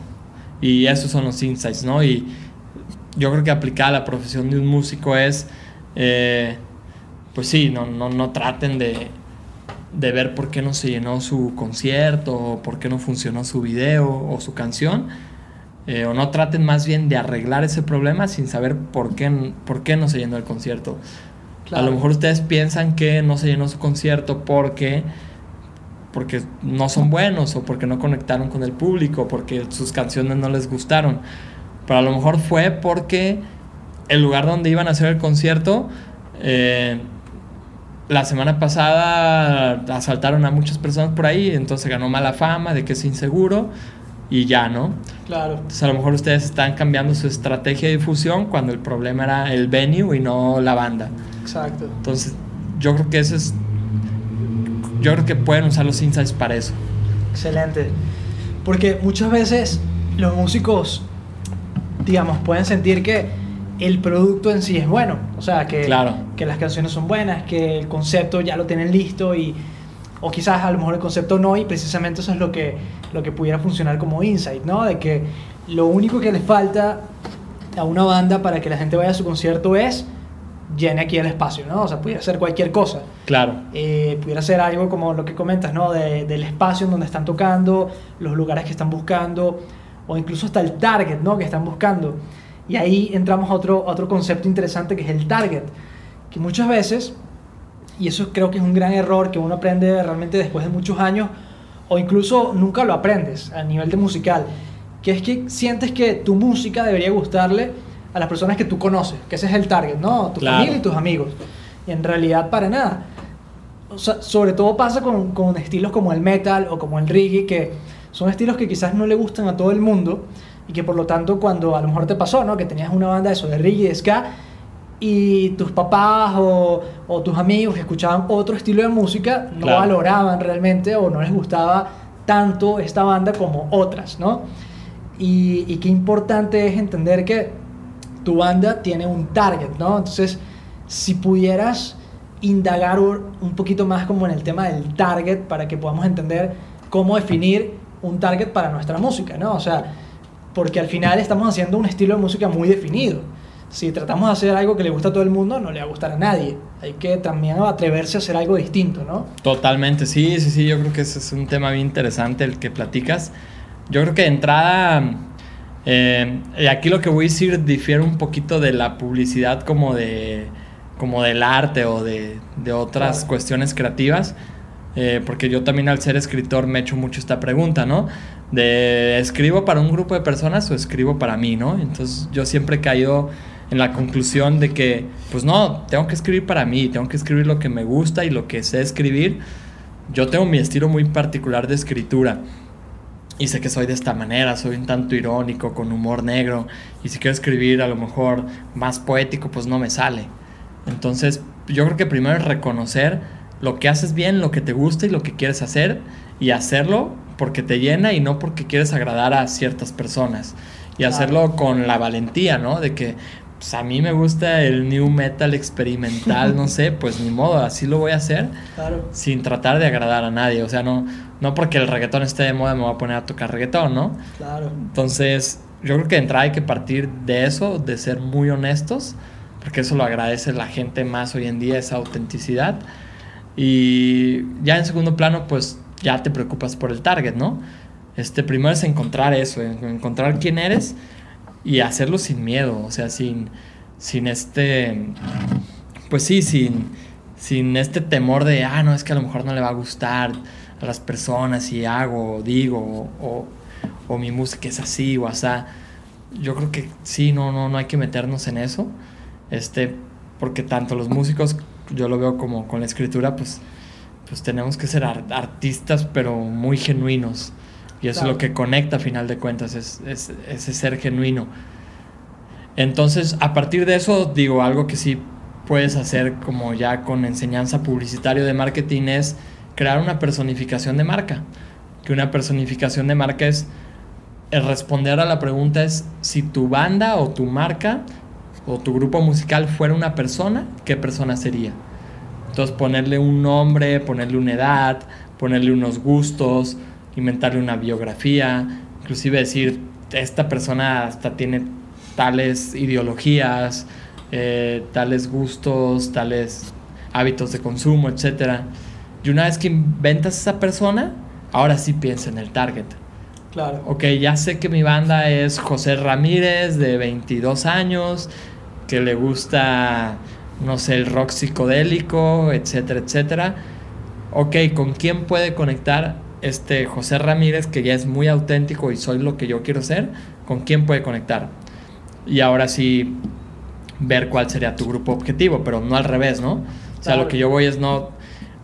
Y esos son los insights, ¿no? Y yo creo que aplicar a la profesión de un músico es, eh, pues sí, no, no, no traten de, de ver por qué no se llenó su concierto, o por qué no funcionó su video o su canción, eh, o no traten más bien de arreglar ese problema sin saber por qué, por qué no se llenó el concierto. Claro. A lo mejor ustedes piensan que no se llenó su concierto porque porque no son buenos o porque no conectaron con el público, porque sus canciones no les gustaron. Pero a lo mejor fue porque el lugar donde iban a hacer el concierto, eh, la semana pasada asaltaron a muchas personas por ahí, entonces ganó mala fama de que es inseguro y ya, ¿no? Claro. Entonces a lo mejor ustedes están cambiando su estrategia de difusión cuando el problema era el venue y no la banda. Exacto. Entonces, yo creo que eso es. Yo creo que pueden usar los insights para eso. Excelente. Porque muchas veces los músicos, digamos, pueden sentir que el producto en sí es bueno. O sea, que, Claro. que las canciones son buenas, que el concepto ya lo tienen listo y... O quizás a lo mejor el concepto no y precisamente eso es lo que, lo que pudiera funcionar como insight, ¿no? De que lo único que le falta a una banda para que la gente vaya a su concierto es llene aquí el espacio, ¿no? O sea, pudiera ser cualquier cosa. Claro, Eh, pudiera ser algo como lo que comentas, ¿no? De- del espacio en donde están tocando, los lugares que están buscando, o incluso hasta el target, ¿no? Que están buscando. Y ahí entramos a otro, a otro concepto interesante que es el target, que muchas veces, y eso creo que es un gran error que uno aprende realmente después de muchos años, o incluso nunca lo aprendes a nivel de musical, que es que sientes que tu música debería gustarle a las personas que tú conoces, que ese es el target, ¿no? Tu Claro. familia y tus amigos. Y en realidad para nada. O sea, sobre todo pasa con, con estilos como el metal o como el reggae, que son estilos que quizás no le gustan a todo el mundo y que por lo tanto cuando a lo mejor te pasó, ¿no? Que tenías una banda de eso, de reggae, de ska, y tus papás o, o tus amigos que escuchaban otro estilo de música no Claro. valoraban realmente o no les gustaba tanto esta banda como otras, ¿no? Y, y qué importante es entender que tu banda tiene un target, ¿no? Entonces, si pudieras indagar un un poquito más como en el tema del target para que podamos entender cómo definir un target para nuestra música, ¿no? O sea, porque al final estamos haciendo un estilo de música muy definido. Si tratamos de hacer algo que le gusta a todo el mundo, no le va a gustar a nadie. Hay que también atreverse a hacer algo distinto, ¿no? totalmente. Sí, sí, sí. Yo creo que ese es un tema bien interesante el que platicas. Yo creo que de entrada. eh, aquí lo que voy a decir difiere un poquito de la publicidad como de. como del arte o de, de otras Claro. cuestiones creativas. eh, porque yo también al ser escritor me echo mucho esta pregunta, ¿no? De escribo para un grupo de personas o escribo para mí, ¿no? Entonces yo siempre he caído en la conclusión de que, pues no, tengo que escribir para mí, tengo que escribir lo que me gusta y lo que sé escribir. Yo tengo mi estilo muy particular de escritura. Y sé que soy de esta manera, soy un tanto irónico, con humor negro. Y si quiero escribir a lo mejor más poético, pues no me sale. Entonces, yo creo que primero es reconocer lo que haces bien, lo que te gusta y lo que quieres hacer y hacerlo porque te llena y no porque quieres agradar a ciertas personas. Y hacerlo con la valentía, ¿no? De que pues a mí me gusta el new metal experimental, no sé, pues ni modo, así lo voy a hacer claro. sin tratar de agradar a nadie. O sea, no, no porque el reggaetón esté de moda me voy a poner a tocar reggaetón, ¿no? Claro. Entonces, yo creo que de entrada hay que partir de eso, de ser muy honestos, porque eso lo agradece la gente más hoy en día, esa autenticidad. Y ya en segundo plano, pues ya te preocupas por el target, ¿no? Este, primero es encontrar eso, encontrar quién eres y hacerlo sin miedo, o sea, sin, sin este, pues sí, sin, sin este temor de, ah, no, es que a lo mejor no le va a gustar a las personas si hago, o digo, o, mi música es así o así. Yo creo que sí, no, no, no hay que meternos en eso, este, porque tanto los músicos, yo lo veo como con la escritura, pues, pues tenemos que ser artistas, pero muy genuinos. Y eso es lo que conecta a final de cuentas, es, es, ese ser genuino. Entonces, a partir de eso, digo, algo que sí puedes hacer como ya con enseñanza publicitaria de marketing es crear una personificación de marca. Que una personificación de marca es el responder a la pregunta es si tu banda o tu marca o tu grupo musical fuera una persona, ¿qué persona sería? Entonces ponerle un nombre, ponerle una edad, ponerle unos gustos, inventarle una biografía, inclusive decir, esta persona hasta tiene tales ideologías, eh, tales gustos, tales hábitos de consumo, etc. Y una vez que inventas esa persona, ahora sí piensa en el target. Claro. Ok, ya sé que mi banda es José Ramírez, de 22 años, que le gusta, no sé, el rock psicodélico, etcétera, etcétera. Ok, ¿con quién puede conectar este José Ramírez, que ya es muy auténtico y soy lo que yo quiero ser, con quién puede conectar. Y ahora sí ver cuál sería tu grupo objetivo, pero no al revés, ¿no? O sea, lo que yo voy es no,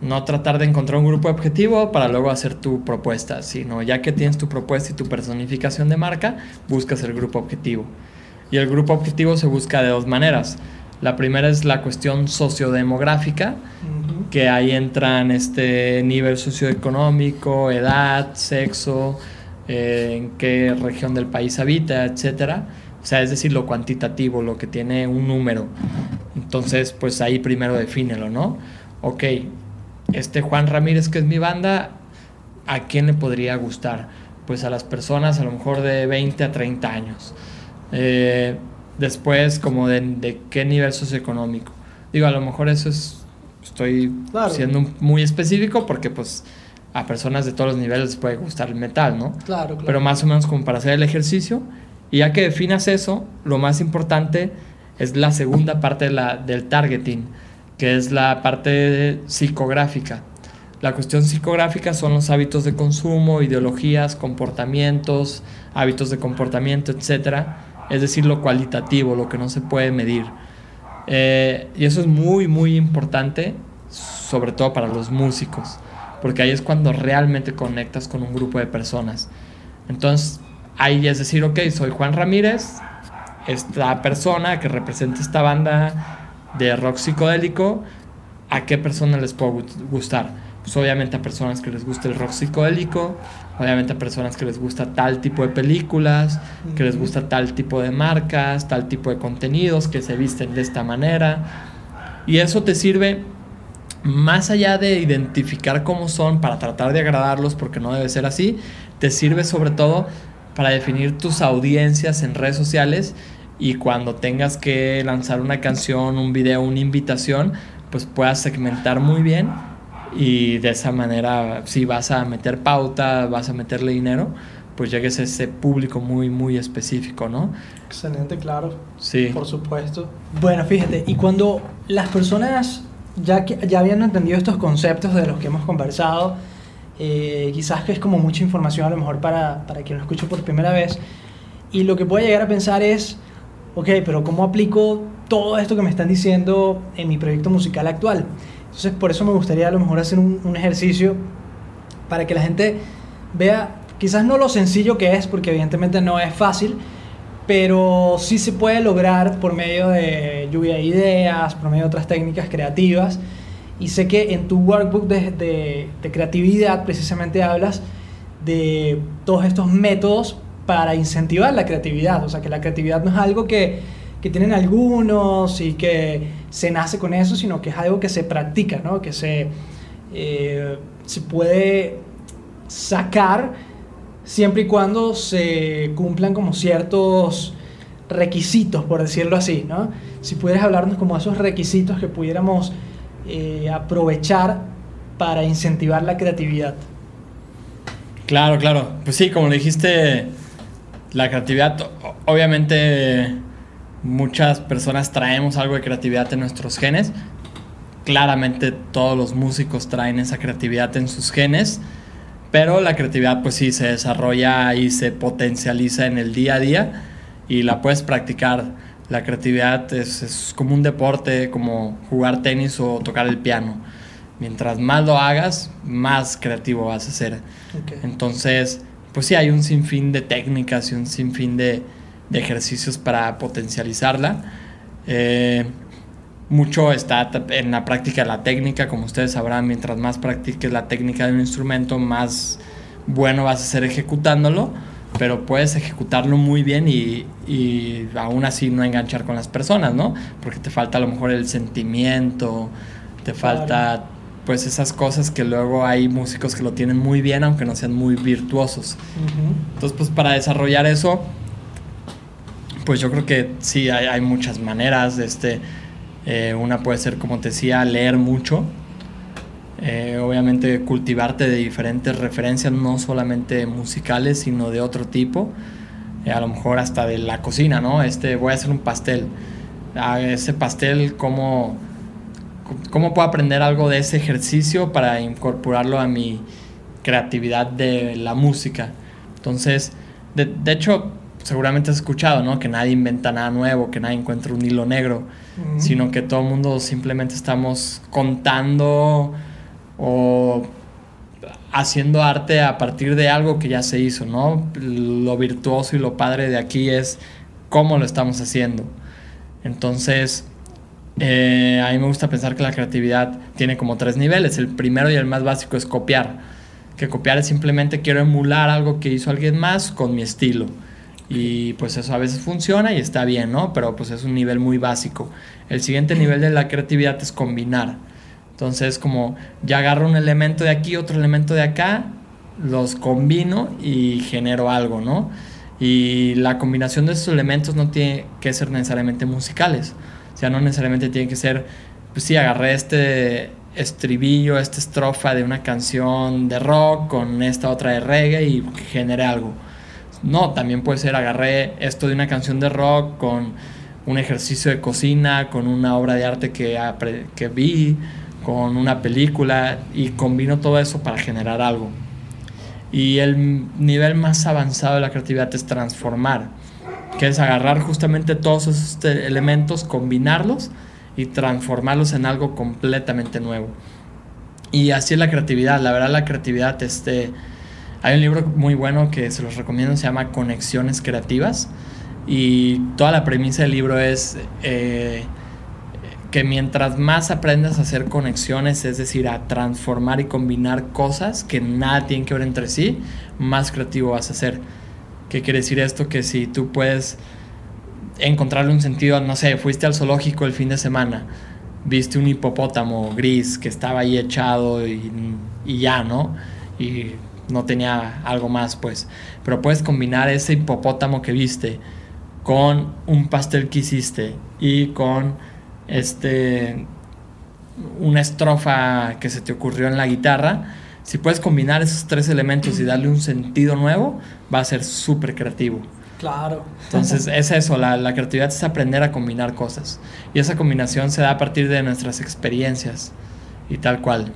no tratar de encontrar un grupo objetivo para luego hacer tu propuesta, sino ya que tienes tu propuesta y tu personificación de marca, buscas el grupo objetivo. Y el grupo objetivo se busca de dos maneras. La primera es la cuestión sociodemográfica, que ahí entran este nivel socioeconómico, edad, sexo, eh, en qué región del país habita, etcétera. O sea, es decir, lo cuantitativo, lo que tiene un número. Entonces, pues ahí primero defínelo, ¿no? Ok, este Juan Ramírez, que es mi banda, ¿a quién le podría gustar? Pues a las personas a lo mejor de 20 a 30 años. Eh, después, como de, de qué nivel socioeconómico. Digo, a lo mejor eso es estoy siendo muy específico porque pues a personas de todos los niveles les puede gustar el metal, ¿no? Claro, claro. Pero más o menos como para hacer el ejercicio. Y ya que definas eso, lo más importante es la segunda parte de la, del targeting, que es la parte psicográfica. La cuestión psicográfica son los hábitos de consumo, ideologías, comportamientos, hábitos de comportamiento, etc. Es decir, lo cualitativo, lo que no se puede medir. Eh, y eso es muy, muy importante, sobre todo para los músicos, porque ahí es cuando realmente conectas con un grupo de personas. Entonces, ahí es decir, ok, soy Juan Ramírez, esta persona que representa esta banda de rock psicodélico, ¿a qué persona les puedo gustar? Pues obviamente a personas que les gusta el rock psicodélico, obviamente a personas que les gusta tal tipo de películas, que les gusta tal tipo de marcas, tal tipo de contenidos, que se visten de esta manera. Y eso te sirve más allá de identificar cómo son para tratar de agradarlos, porque no debe ser así, te sirve sobre todo para definir tus audiencias en redes sociales y cuando tengas que lanzar una canción, un video, una invitación, pues puedas segmentar muy bien y de esa manera si vas a meter pauta, vas a meterle dinero, pues llegues a ese público muy, muy específico, ¿no? Excelente, claro. Sí. Por supuesto. Bueno, fíjate, y cuando las personas ya, que, ya habiendo entendido estos conceptos de los que hemos conversado, eh, quizás que es como mucha información a lo mejor para, para quien lo escucha por primera vez, y lo que puede llegar a pensar es, ok, pero ¿cómo aplico todo esto que me están diciendo en mi proyecto musical actual? Entonces, por eso me gustaría a lo mejor hacer un, ejercicio para que la gente vea, quizás no lo sencillo que es, porque evidentemente no es fácil, pero sí se puede lograr por medio de lluvia de ideas, por medio de otras técnicas creativas. Y sé que en tu workbook de, de, creatividad precisamente hablas de todos estos métodos para incentivar la creatividad. O sea, que la creatividad no es algo que, que, tienen algunos y que se nace con eso, sino que es algo que se practica, ¿no? que se, eh, se puede sacar siempre y cuando se cumplan como ciertos requisitos, por decirlo así, ¿no? Si pudieras hablarnos como esos requisitos que pudiéramos eh, aprovechar para incentivar la creatividad. Claro, claro. Pues sí, como dijiste, la creatividad, obviamente muchas personas traemos algo de creatividad en nuestros genes. Claramente todos los músicos traen esa creatividad en sus genes, pero la creatividad pues sí se desarrolla y se potencializa en el día a día y la puedes practicar. La creatividad es, como un deporte, como jugar tenis o tocar el piano. Mientras más lo hagas, más creativo vas a ser. Entonces, pues sí, hay un sinfín de técnicas y un sinfín de, de ejercicios para potencializarla. Eh, mucho está en la práctica de la técnica, como ustedes sabrán, mientras más practiques la técnica de un instrumento, más bueno vas a ser ejecutándolo pero puedes ejecutarlo muy bien y, y, aún así no enganchar con las personas, ¿no? Porque te falta a lo mejor el sentimiento, te falta pues esas cosas que luego hay músicos que lo tienen muy bien aunque no sean muy virtuosos. Entonces pues para desarrollar eso, pues yo creo que sí hay, muchas maneras, este, eh, una puede ser como te decía, leer mucho, eh, obviamente cultivarte de diferentes referencias, no solamente musicales, sino de otro tipo. Eh, a lo mejor hasta de la cocina, ¿no? Este, voy a hacer un pastel. A ese pastel, ¿cómo, ¿cómo puedo aprender algo de ese ejercicio para incorporarlo a mi creatividad de la música? Entonces, de, de hecho, seguramente has escuchado, ¿no? Que nadie inventa nada nuevo, que nadie encuentra un hilo negro, sino que todo el mundo simplemente estamos contando o haciendo arte a partir de algo que ya se hizo, ¿no? Lo virtuoso y lo padre de aquí es cómo lo estamos haciendo. Entonces, eh, a mí me gusta pensar que la creatividad tiene como tres niveles. El primero y el más básico es copiar. Que copiar es simplemente quiero emular algo que hizo alguien más con mi estilo. Y pues eso a veces funciona y está bien, ¿no? Pero pues es un nivel muy básico. El siguiente nivel de la creatividad es combinar entonces, como ya agarro un elemento de aquí, otro elemento de acá, los combino y genero algo, ¿no? Y la combinación de esos elementos no tiene que ser necesariamente musicales. O sea, no necesariamente tiene que ser, pues sí, agarré este estribillo, esta estrofa de una canción de rock con esta otra de reggae y generé algo. No, también puede ser agarré esto de una canción de rock con un ejercicio de cocina, con una obra de arte que, que vi, con una película y combino todo eso para generar algo. Y el nivel más avanzado de la creatividad es transformar, que es agarrar justamente todos esos elementos, combinarlos y transformarlos en algo completamente nuevo. Y así es la creatividad, la verdad la creatividad, este, hay un libro muy bueno que se los recomiendo, se llama Conexiones Creativas, y toda la premisa del libro es... Eh, que mientras más aprendas a hacer conexiones, es decir, a transformar y combinar cosas que nada tienen que ver entre sí, más creativo vas a ser. ¿Qué quiere decir esto? Que si tú puedes encontrarle un sentido, no sé, fuiste al zoológico el fin de semana, viste un hipopótamo gris que estaba ahí echado y, y ya, ¿no? Y no tenía algo más, pues. Pero puedes combinar ese hipopótamo que viste con un pastel que hiciste y con este, una estrofa que se te ocurrió en la guitarra, si puedes combinar esos tres elementos y darle un sentido nuevo, va a ser súper creativo. Claro. Entonces es eso, la, la, creatividad es aprender a combinar cosas. Y esa combinación se da a partir de nuestras experiencias y tal cual.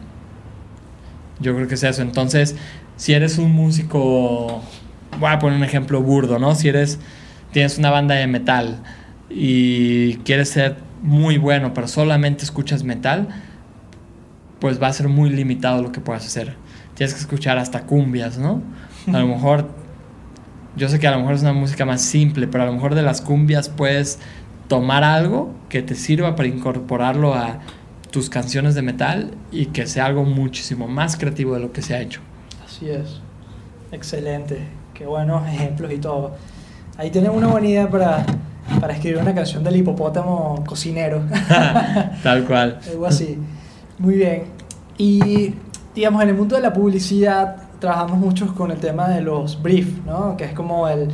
Yo creo que es eso. Entonces, si eres un músico, voy a poner un ejemplo burdo, ¿no? Si eres, tienes una banda de metal y quieres ser muy bueno, pero solamente escuchas metal, pues va a ser muy limitado lo que puedas hacer. Tienes que escuchar hasta cumbias, ¿no? A lo mejor, yo sé que a lo mejor es una música más simple, pero a lo mejor de las cumbias puedes tomar algo que te sirva para incorporarlo a tus canciones de metal y que sea algo muchísimo más creativo de lo que se ha hecho. Así es. Excelente. Qué buenos ejemplos y todo. Ahí tienen una buena idea para, para escribir una canción del hipopótamo cocinero. Tal cual. Algo así. Muy bien. Y digamos, en el mundo de la publicidad trabajamos mucho con el tema de los briefs, ¿no? Que es como el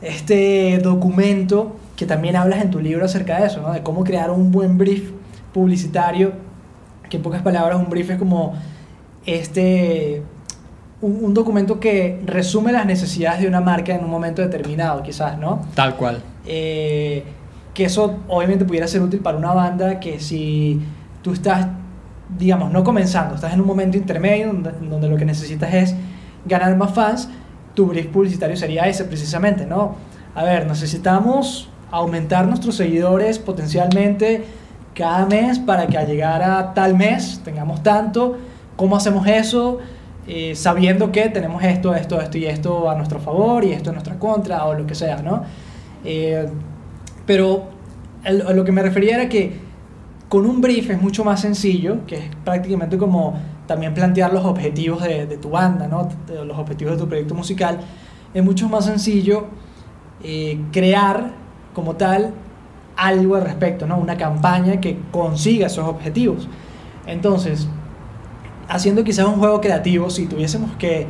este documento que también hablas en tu libro acerca de eso, ¿no? De cómo crear un buen brief publicitario, que en pocas palabras un brief es como este un, documento que resume las necesidades de una marca en un momento determinado, quizás, ¿no? Tal cual. Eh, que eso obviamente pudiera ser útil para una banda que si tú estás, digamos, no comenzando, estás en un momento intermedio donde, donde lo que necesitas es ganar más fans, tu brief publicitario sería ese precisamente, ¿no? A ver, necesitamos aumentar nuestros seguidores potencialmente cada mes para que al llegar a tal mes tengamos tanto. ¿Cómo hacemos eso? Eh, sabiendo que tenemos esto, esto, esto y esto a nuestro favor y esto en nuestra contra o lo que sea, ¿no? Eh, pero a lo que me refería era que con un brief es mucho más sencillo, que es prácticamente como también plantear los objetivos de, tu banda, ¿no? los objetivos de tu proyecto musical. Es mucho más sencillo eh, crear como tal algo al respecto, ¿no? Una campaña que consiga esos objetivos. Entonces, haciendo quizás un juego creativo, si tuviésemos que,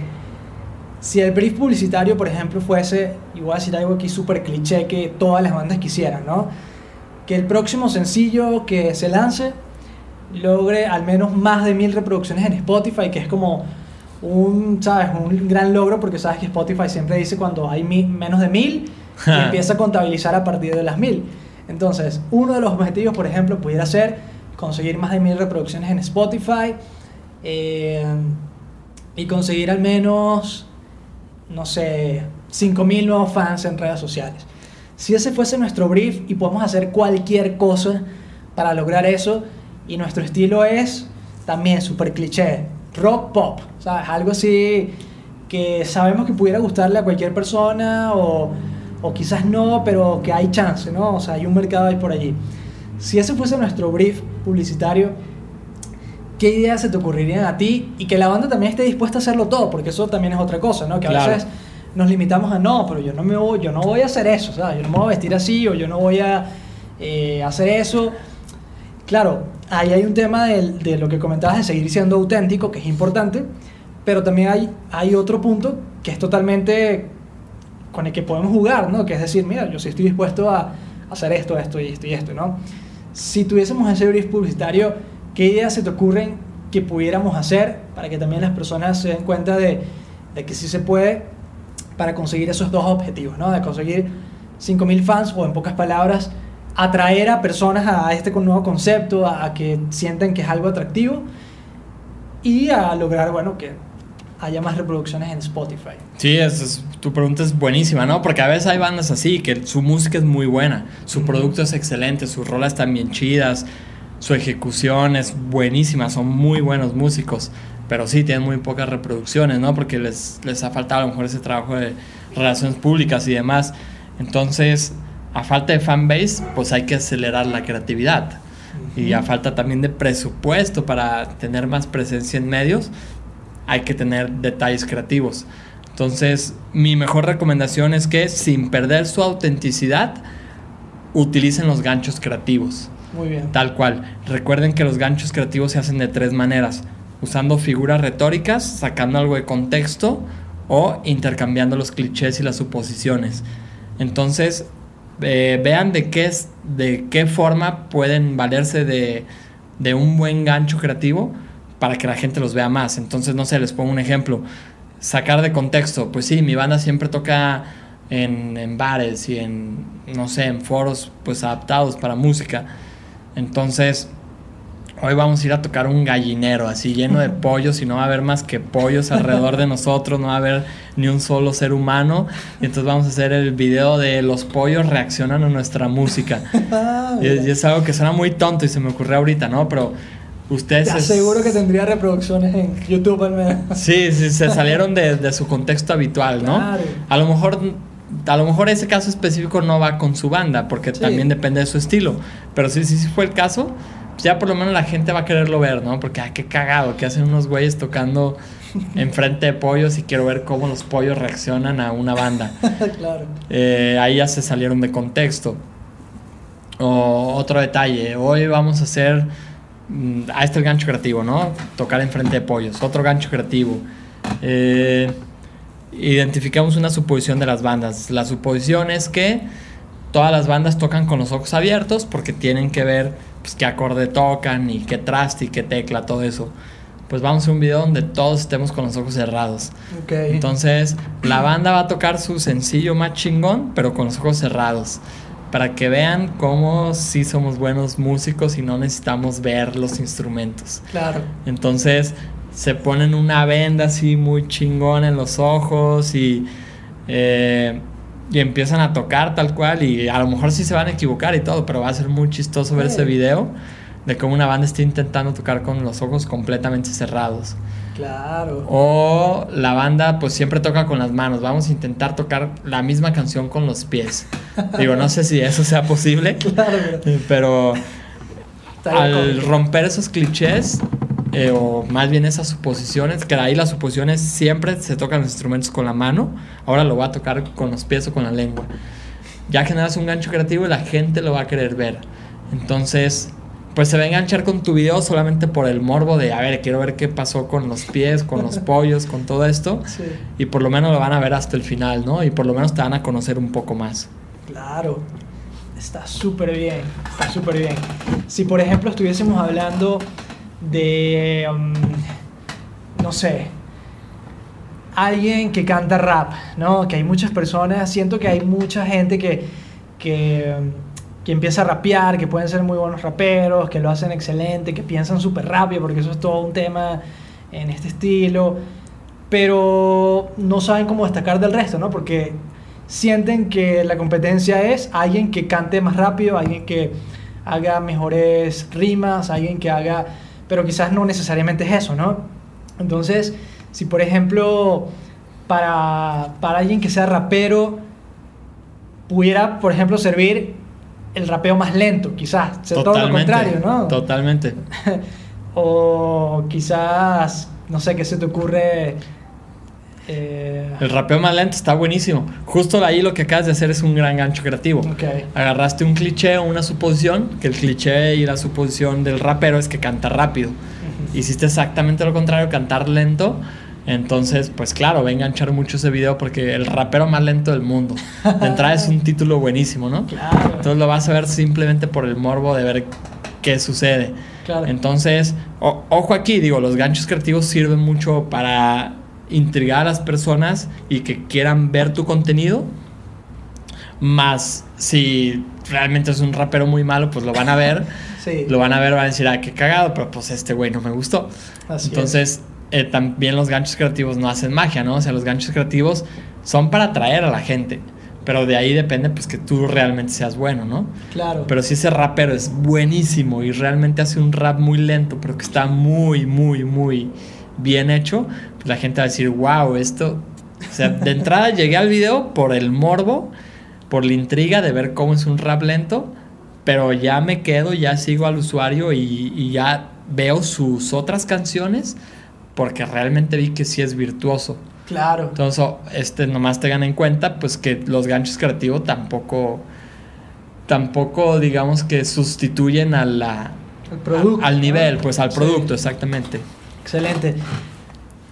si el brief publicitario, por ejemplo, fuese, y voy a decir algo aquí súper cliché que todas las bandas quisieran, ¿no? Que el próximo sencillo que se lance logre al menos más de mil reproducciones en Spotify, que es como un, ¿sabes? un gran logro, porque sabes que Spotify siempre dice cuando hay menos de mil, y empieza a contabilizar a partir de las mil. Entonces, uno de los objetivos, por ejemplo, pudiera ser conseguir más de mil reproducciones en Spotify eh, y conseguir al menos, no sé, 5.000 nuevos fans en redes sociales. Si ese fuese nuestro brief y podemos hacer cualquier cosa para lograr eso, y nuestro estilo es también súper cliché, rock pop, ¿sabes? Algo así que sabemos que pudiera gustarle a cualquier persona o o quizás no, pero que hay chance, ¿no? O sea, hay un mercado ahí por allí. Si ese fuese nuestro brief publicitario, ¿qué ideas se te ocurrirían a ti? Y que la banda también esté dispuesta a hacerlo todo, porque eso también es otra cosa, ¿no? Que a veces nos limitamos a no, pero yo no, me voy, yo no voy a hacer eso, sea, Yo no me voy a vestir así o yo no voy a eh, hacer eso. Claro, ahí hay un tema de, de, lo que comentabas de seguir siendo auténtico, que es importante, pero también hay, hay otro punto que es totalmente con el que podemos jugar, ¿no? Que es decir, mira, yo sí estoy dispuesto a hacer esto, esto y esto y esto, ¿no? Si tuviésemos ese brief publicitario, ¿qué ideas se te ocurren que pudiéramos hacer para que también las personas se den cuenta de, de que sí se puede para conseguir esos dos objetivos, ¿no? De conseguir 5.000 fans o en pocas palabras, atraer a personas a este nuevo concepto, a, a que sientan que es algo atractivo y a lograr, bueno, que haya más reproducciones en Spotify. Sí, es, tu pregunta es buenísima, ¿no? Porque a veces hay bandas así, que su música es muy buena, su producto es excelente, sus rolas están bien chidas, su ejecución es buenísima, son muy buenos músicos, pero sí tienen muy pocas reproducciones, ¿no? Porque les, les ha faltado a lo mejor ese trabajo de relaciones públicas y demás. Entonces, a falta de fanbase, pues hay que acelerar la creatividad. Y a falta también de presupuesto para tener más presencia en medios, hay que tener detalles creativos. Entonces, mi mejor recomendación es que sin perder su autenticidad, utilicen los ganchos creativos. Muy bien. Tal cual. Recuerden que los ganchos creativos se hacen de tres maneras. Usando figuras retóricas, sacando algo de contexto o intercambiando los clichés y las suposiciones. Entonces, eh, vean de qué, es, de qué forma pueden valerse de, de un buen gancho creativo para que la gente los vea más. Entonces, no sé, les pongo un ejemplo. Sacar de contexto, pues sí, mi banda siempre toca en, en bares y en, no sé, en foros pues adaptados para música. Entonces, hoy vamos a ir a tocar un gallinero así lleno de pollos y no va a haber más que pollos alrededor de nosotros, no va a haber ni un solo ser humano. Y entonces vamos a hacer el video de los pollos reaccionan a nuestra música. Ah, y, y, es algo que suena muy tonto y se me ocurrió ahorita, ¿no? Pero Ustedes Te aseguro que tendría reproducciones en YouTube al menos. Sí, sí, se salieron de, de su contexto habitual, ¿no? Claro. A lo mejor a lo mejor ese caso específico no va con su banda, porque también depende de su estilo. Pero sí, sí, sí fue el caso, ya por lo menos la gente va a quererlo ver, ¿no? Porque, ay, qué cagado, que hacen unos güeyes tocando enfrente de pollos y quiero ver cómo los pollos reaccionan a una banda. claro. Eh, ahí ya se salieron de contexto. O otro detalle, hoy vamos a hacer, ahí está el gancho creativo, ¿no? Tocar enfrente de pollos, otro gancho creativo. Eh, identificamos una suposición de las bandas. La suposición es que todas las bandas tocan con los ojos abiertos porque tienen que ver pues, qué acorde tocan y qué traste y qué tecla, todo eso. Pues vamos a un video donde todos estemos con los ojos cerrados. Entonces, la banda va a tocar su sencillo más chingón, pero con los ojos cerrados. Para que vean cómo sí somos buenos músicos y no necesitamos ver los instrumentos. claro. Entonces, se ponen una venda así muy chingón en los ojos y, eh, y empiezan a tocar tal cual. Y a lo mejor sí se van a equivocar y todo, pero va a ser muy chistoso ver Sí. ese video de cómo una banda está intentando tocar con los ojos completamente cerrados. Claro. O la banda pues siempre toca con las manos. Vamos a intentar tocar la misma canción con los pies. Digo, no sé si eso sea posible, Claro, pero pero al romper esos clichés, eh, o más bien esas suposiciones, que ahí las suposiciones siempre se tocan los instrumentos con la mano, ahora lo va a tocar con los pies o con la lengua. Ya generas un gancho creativo y la gente lo va a querer ver. Entonces, pues se va a enganchar con tu video solamente por el morbo de, a ver, quiero ver qué pasó con los pies, con los pollos, con todo esto. Sí, Y por lo menos lo van a ver hasta el final, ¿no? Y por lo menos te van a conocer un poco más. claro. Está súper bien. Está súper bien. Si, por ejemplo, estuviésemos hablando de. um, no sé. Alguien que canta rap, ¿no? Que hay muchas personas. Siento que hay mucha gente que. que um, que empieza a rapear, que pueden ser muy buenos raperos, que lo hacen excelente, que piensan súper rápido, porque eso es todo un tema en este estilo, pero no saben cómo destacar del resto, ¿no? Porque sienten que la competencia es alguien que cante más rápido, alguien que haga mejores rimas, alguien que haga, pero quizás no necesariamente es eso, ¿no? Entonces, si por ejemplo, para, para alguien que sea rapero, pudiera, por ejemplo, servir el rapeo más lento, quizás, todo lo contrario, ¿no? Totalmente. O quizás, no sé, ¿qué se te ocurre? Eh, El rapeo más lento está buenísimo. Justo ahí lo que acabas de hacer es un gran gancho creativo. ok, Agarraste un cliché o una suposición, que el cliché y la suposición del rapero es que canta rápido. Ujú. Hiciste exactamente lo contrario, cantar lento. Entonces, pues claro, va a enganchar mucho ese video porque el rapero más lento del mundo. De entrada es un título buenísimo, ¿no? Claro, Entonces lo vas a ver simplemente por el morbo de ver qué sucede. claro. Entonces, o- ojo aquí, digo, los ganchos creativos sirven mucho para intrigar a las personas y que quieran ver tu contenido. Más si realmente es un rapero muy malo, pues lo van a ver. sí, lo van a ver, van a decir, ah, qué cagado, pero pues este güey no me gustó. así es. Entonces, eh, también los ganchos creativos no hacen magia, ¿no? O sea, los ganchos creativos son para atraer a la gente. Pero de ahí depende, pues, que tú realmente seas bueno, ¿no? Claro, Pero si ese rapero es buenísimo y realmente hace un rap muy lento, pero que está muy, muy, muy bien hecho, la gente va a decir, wow, esto... O sea, de entrada llegué al video por el morbo, por la intriga de ver cómo es un rap lento, pero ya me quedo, ya sigo al usuario y, y ya veo sus otras canciones porque realmente vi que sí es virtuoso. claro, Entonces, este, nomás tengan en cuenta, pues que los ganchos creativos tampoco, tampoco, digamos que sustituyen a la, el producto. al nivel, ¿no? pues al Sí, producto, exactamente. Excelente.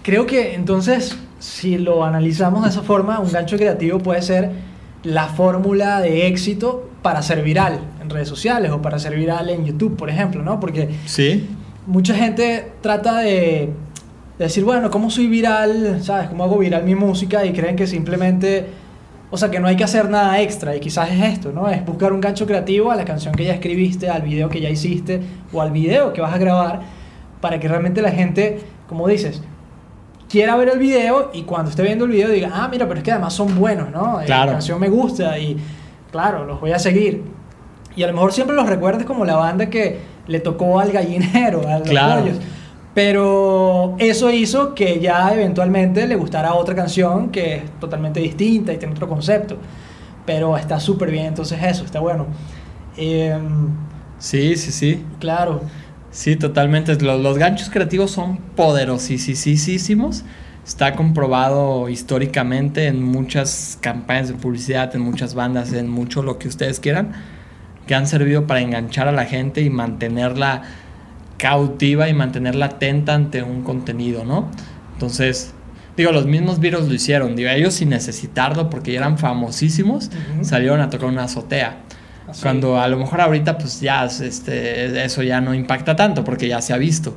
Creo que entonces, si lo analizamos de esa forma, un gancho creativo puede ser la fórmula de éxito para ser viral en redes sociales o para ser viral en YouTube, por ejemplo, ¿no? Porque Sí, mucha gente trata de, de decir, bueno, ¿cómo soy viral? ¿Sabes? ¿Cómo hago viral mi música? Y creen que simplemente, o sea, que no hay que hacer nada extra. Y quizás es esto, ¿no? Es buscar un gancho creativo a la canción que ya escribiste, al video que ya hiciste o al video que vas a grabar para que realmente la gente, como dices, quiera ver el video y cuando esté viendo el video diga, ah, mira, pero es que además son buenos, ¿no? Eh, Claro. La canción me gusta y, claro, los voy a seguir. Y a lo mejor siempre los recuerdes como la banda que le tocó al gallinero, a los Claro. pollos. Pero eso hizo que ya eventualmente le gustara otra canción que es totalmente distinta y tiene otro concepto. Pero está súper bien, entonces eso, está bueno. Em, sí, sí, sí. claro. Sí, totalmente. Los, los ganchos creativos son poderosísimos. Está comprobado históricamente en muchas campañas de publicidad, en muchas bandas, en mucho lo que ustedes quieran, que han servido para enganchar a la gente y mantenerla cautiva y mantenerla atenta ante un contenido, ¿no? Entonces, digo, los mismos virus lo hicieron, digo, ellos sin necesitarlo porque ya eran famosísimos, salieron a tocar una azotea. Ah, Cuando a lo mejor ahorita pues ya este, eso ya no impacta tanto porque ya se ha visto.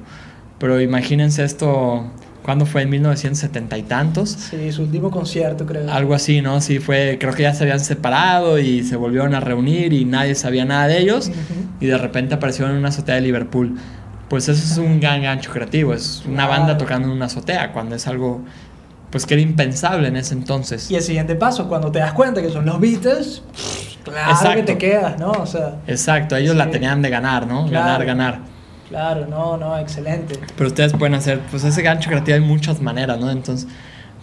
Pero imagínense esto ¿Cuándo fue? ¿En 1970 y tantos? Sí, su último concierto, creo. Algo así, ¿no? Sí, fue, creo que ya se habían separado y se volvieron a reunir y nadie sabía nada de ellos y de repente aparecieron en una azotea de Liverpool. Pues eso es un gran gancho creativo, es una banda tocando en una azotea, cuando es algo pues que era impensable en ese entonces. Y el siguiente paso, cuando te das cuenta que son los Beatles, claro que te quedas, ¿no? O sea, Exacto, ellos la tenían de ganar, ¿no? Ganar, ganar. Claro, no, no, excelente. Pero ustedes pueden hacer, pues ese gancho creativo hay muchas maneras, ¿no? Entonces,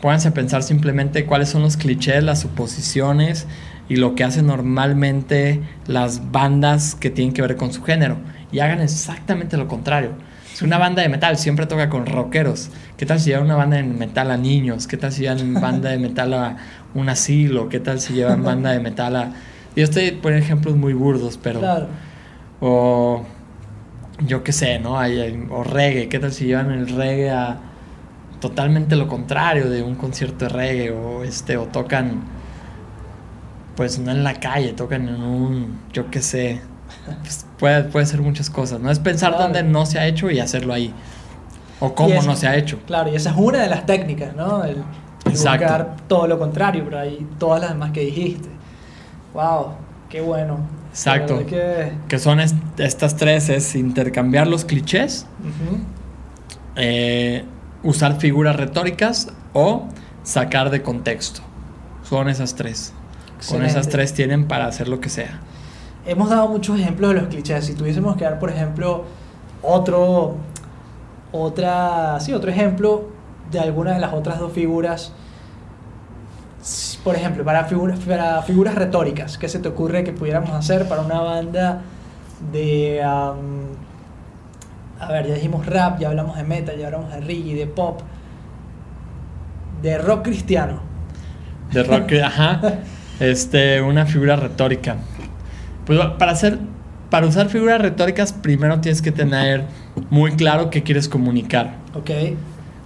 pónganse a pensar simplemente cuáles son los clichés, las suposiciones y lo que hacen normalmente las bandas que tienen que ver con su género. Y hagan exactamente lo contrario. Si una banda de metal siempre toca con rockeros, ¿qué tal si llevan una banda de metal a niños? ¿Qué tal si llevan banda de metal a un asilo? ¿Qué tal si llevan banda de metal a... Yo estoy poniendo ejemplos muy burdos, pero... Claro. O yo qué sé, ¿no? Hay, o reggae, ¿qué tal si llevan el reggae a totalmente lo contrario de un concierto de reggae o este o tocan pues no en la calle, tocan en un yo qué sé. Pues, puede, puede ser muchas cosas, ¿no? Es pensar dónde no se ha hecho y hacerlo ahí. O cómo no se ha hecho. Claro, y esa es una de las técnicas, ¿no? El, buscar todo lo contrario, pero hay todas las demás que dijiste. Wow, qué bueno. Exacto. Que... son estas tres, es intercambiar los clichés, eh, usar figuras retóricas o sacar de contexto. Son esas tres. Con esas tres tienen para hacer lo que sea. Hemos dado muchos ejemplos de los clichés. Si tuviésemos que dar, por ejemplo, otro, otra, sí, otro ejemplo de alguna de las otras dos figuras por ejemplo, para, figuras para figuras retóricas, ¿qué se te ocurre que pudiéramos hacer para una banda de... a ver, ya dijimos rap, ya hablamos de metal, ya hablamos de reggae, de pop, de rock cristiano. De rock, ajá. Este, una figura retórica. Pues para hacer, para usar figuras retóricas, primero tienes que tener muy claro qué quieres comunicar. Ok.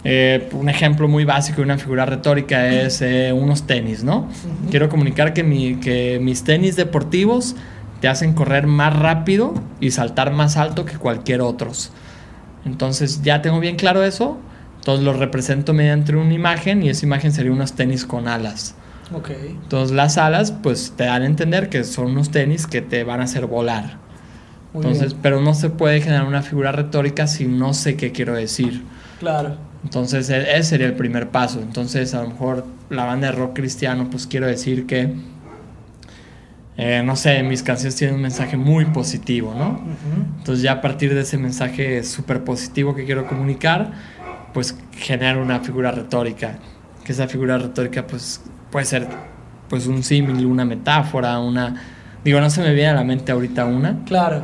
Eh, un ejemplo muy básico de una figura retórica es eh, unos tenis, ¿no? Quiero comunicar que, mi, que mis tenis deportivos te hacen correr más rápido y saltar más alto que cualquier otros. Entonces ya tengo bien claro eso, entonces lo represento mediante una imagen y esa imagen sería unos tenis con alas. Okay. Entonces las alas pues te dan a entender que son unos tenis que te van a hacer volar. Entonces, pero no se puede generar una figura retórica si no sé qué quiero decir. Claro. Entonces, e, ese sería el primer paso. Entonces, a lo mejor la banda de rock cristiano, pues quiero decir que, eh, no sé, mis canciones tienen un mensaje muy positivo, ¿no? Entonces, ya a partir de ese mensaje súper positivo que quiero comunicar, pues generar una figura retórica. Que esa figura retórica, pues, puede ser, pues, un símil, una metáfora, una... Digo, no se me viene a la mente ahorita una. Claro,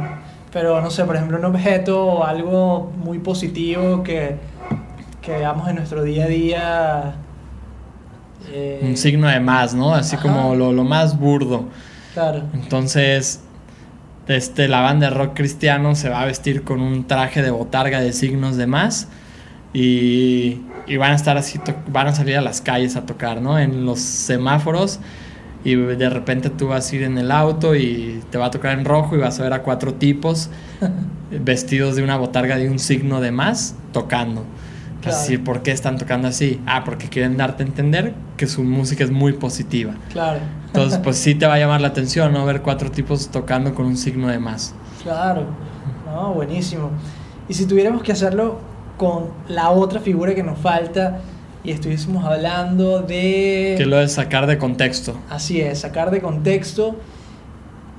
pero no sé, por ejemplo, un objeto o algo muy positivo que que veamos en nuestro día a día. Eh, un signo de más, ¿no? Así como lo, más burdo. Claro. Entonces, este, la banda de rock cristiano se va a vestir con un traje de botarga de signos de más y, y van a estar así, van a salir a las calles a tocar, ¿no? En los semáforos y de repente tú vas a ir en el auto y te va a tocar en rojo y vas a ver a cuatro tipos vestidos de una botarga de un signo de más tocando. Así, ¿por qué están tocando así? Ah, porque quieren darte a entender que su música es muy positiva. Claro. Entonces, pues sí te va a llamar la atención, ¿no? Ver cuatro tipos tocando con un signo de más. Claro. No, buenísimo. Y si tuviéramos que hacerlo con la otra figura que nos falta y estuviésemos hablando de... Que lo de sacar de contexto. Así es, sacar de contexto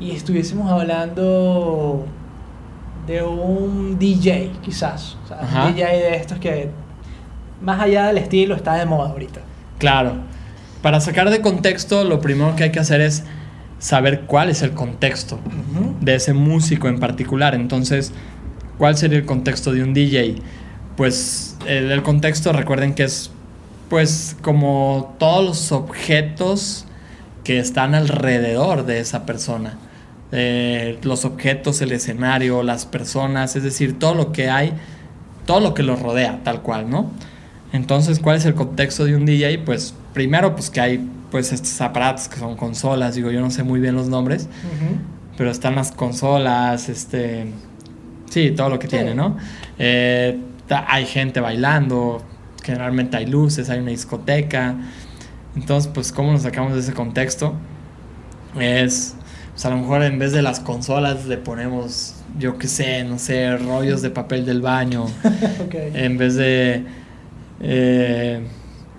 y estuviésemos hablando de un DJ, quizás. O sea, un DJ de estos que más allá del estilo, está de moda ahorita. Claro. Para sacar de contexto, lo primero que hay que hacer es saber cuál es el contexto de ese músico en particular. Entonces, ¿Cuál sería el contexto de un DJ? Pues el, el contexto, recuerden que es pues como todos los objetos que están alrededor de esa persona. Eh, los objetos, el escenario, las personas, es decir, todo lo que hay, todo lo que los rodea, tal cual, ¿no? Entonces, ¿cuál es el contexto de un DJ? Pues primero, pues que hay pues estos aparatos que son consolas, digo, yo no sé muy bien los nombres, pero están las consolas, este, sí, todo lo que tiene, ¿no? Eh, hay gente bailando, generalmente hay luces, hay una discoteca, entonces, pues, ¿cómo nos sacamos de ese contexto? Es, pues a lo mejor en vez de las consolas le ponemos, yo qué sé, no sé, rollos de papel del baño, en vez de... Eh,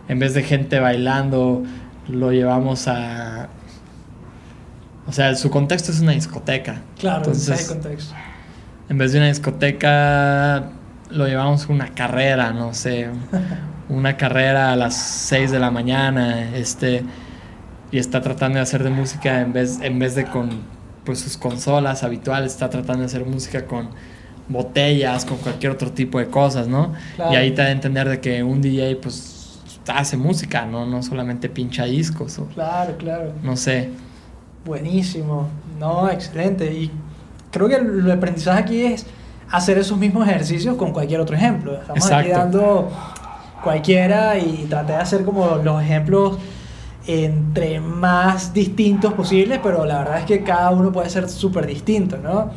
en vez de gente bailando, lo llevamos a... O sea, su contexto es una discoteca. Claro, Entonces, contexto. En vez de una discoteca, lo llevamos a una carrera, no sé. una carrera a las 6 de la mañana, este, y está tratando de hacer de música en vez, en vez de con pues, sus consolas habituales, está tratando de hacer música con botellas, con cualquier otro tipo de cosas, ¿no? Y ahí te da a entender de que un DJ, pues, hace música, ¿no? No solamente pincha discos. O, claro, claro. No sé. Buenísimo. No, excelente. Y creo que el aprendizaje aquí es hacer esos mismos ejercicios con cualquier otro ejemplo. Estamos aquí dando cualquiera y traté de hacer como los ejemplos entre más distintos posibles, pero la verdad es que cada uno puede ser súper distinto, ¿no?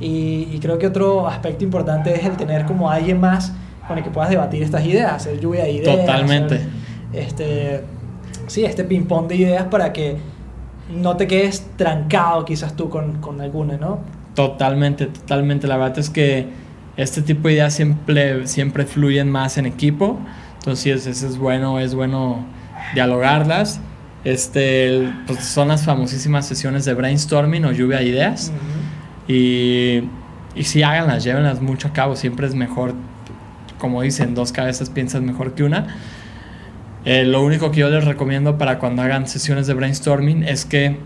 Y, creo que otro aspecto importante es el tener como alguien más con el que puedas debatir estas ideas, hacer lluvia de ideas. Totalmente. este, sí, este ping-pong de ideas para que no te quedes trancado quizás tú con, con alguna, ¿no? Totalmente, totalmente. La verdad es que este tipo de ideas siempre, siempre fluyen más en equipo. Entonces, eso es bueno, es bueno dialogarlas. Este, pues son las famosísimas sesiones de brainstorming o lluvia de ideas. Y, y sí, háganlas, llévenlas mucho a cabo. Siempre es mejor, como dicen, dos cabezas piensan mejor que una. Eh, lo único que yo les recomiendo para cuando hagan sesiones de brainstorming es que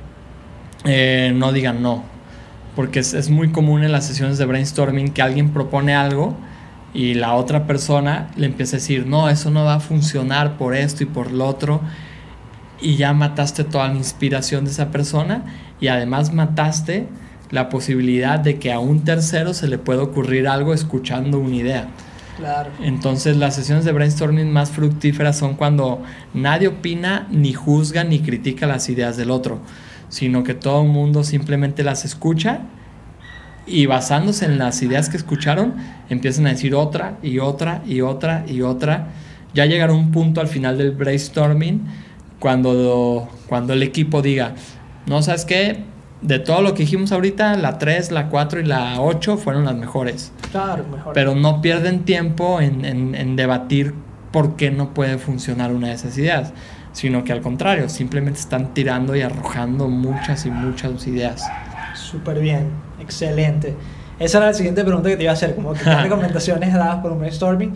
eh, no digan no porque es, muy común en las sesiones de brainstorming que alguien propone algo y la otra persona le empieza a decir, no, eso no va a funcionar por esto y por lo otro, y ya mataste toda la inspiración de esa persona y además mataste la posibilidad de que a un tercero se le pueda ocurrir algo escuchando una idea. Claro. Entonces las sesiones de brainstorming más fructíferas son cuando nadie opina, ni juzga, ni critica las ideas del otro sino que todo el mundo simplemente las escucha y basándose en las ideas que escucharon, empiezan a decir otra y otra y otra y otra. Ya llegará un punto al final del brainstorming cuando, cuando el equipo diga, no sabes qué, de todo lo que dijimos ahorita, la 3, la 4 y la 8 fueron las mejores. Claro, mejor. Pero no pierden tiempo en, en, en debatir por qué no puede funcionar una de esas ideas sino que al contrario, simplemente están tirando y arrojando muchas y muchas ideas. Súper bien, excelente. Esa era la siguiente pregunta que te iba a hacer, como que recomendaciones dadas por un brainstorming,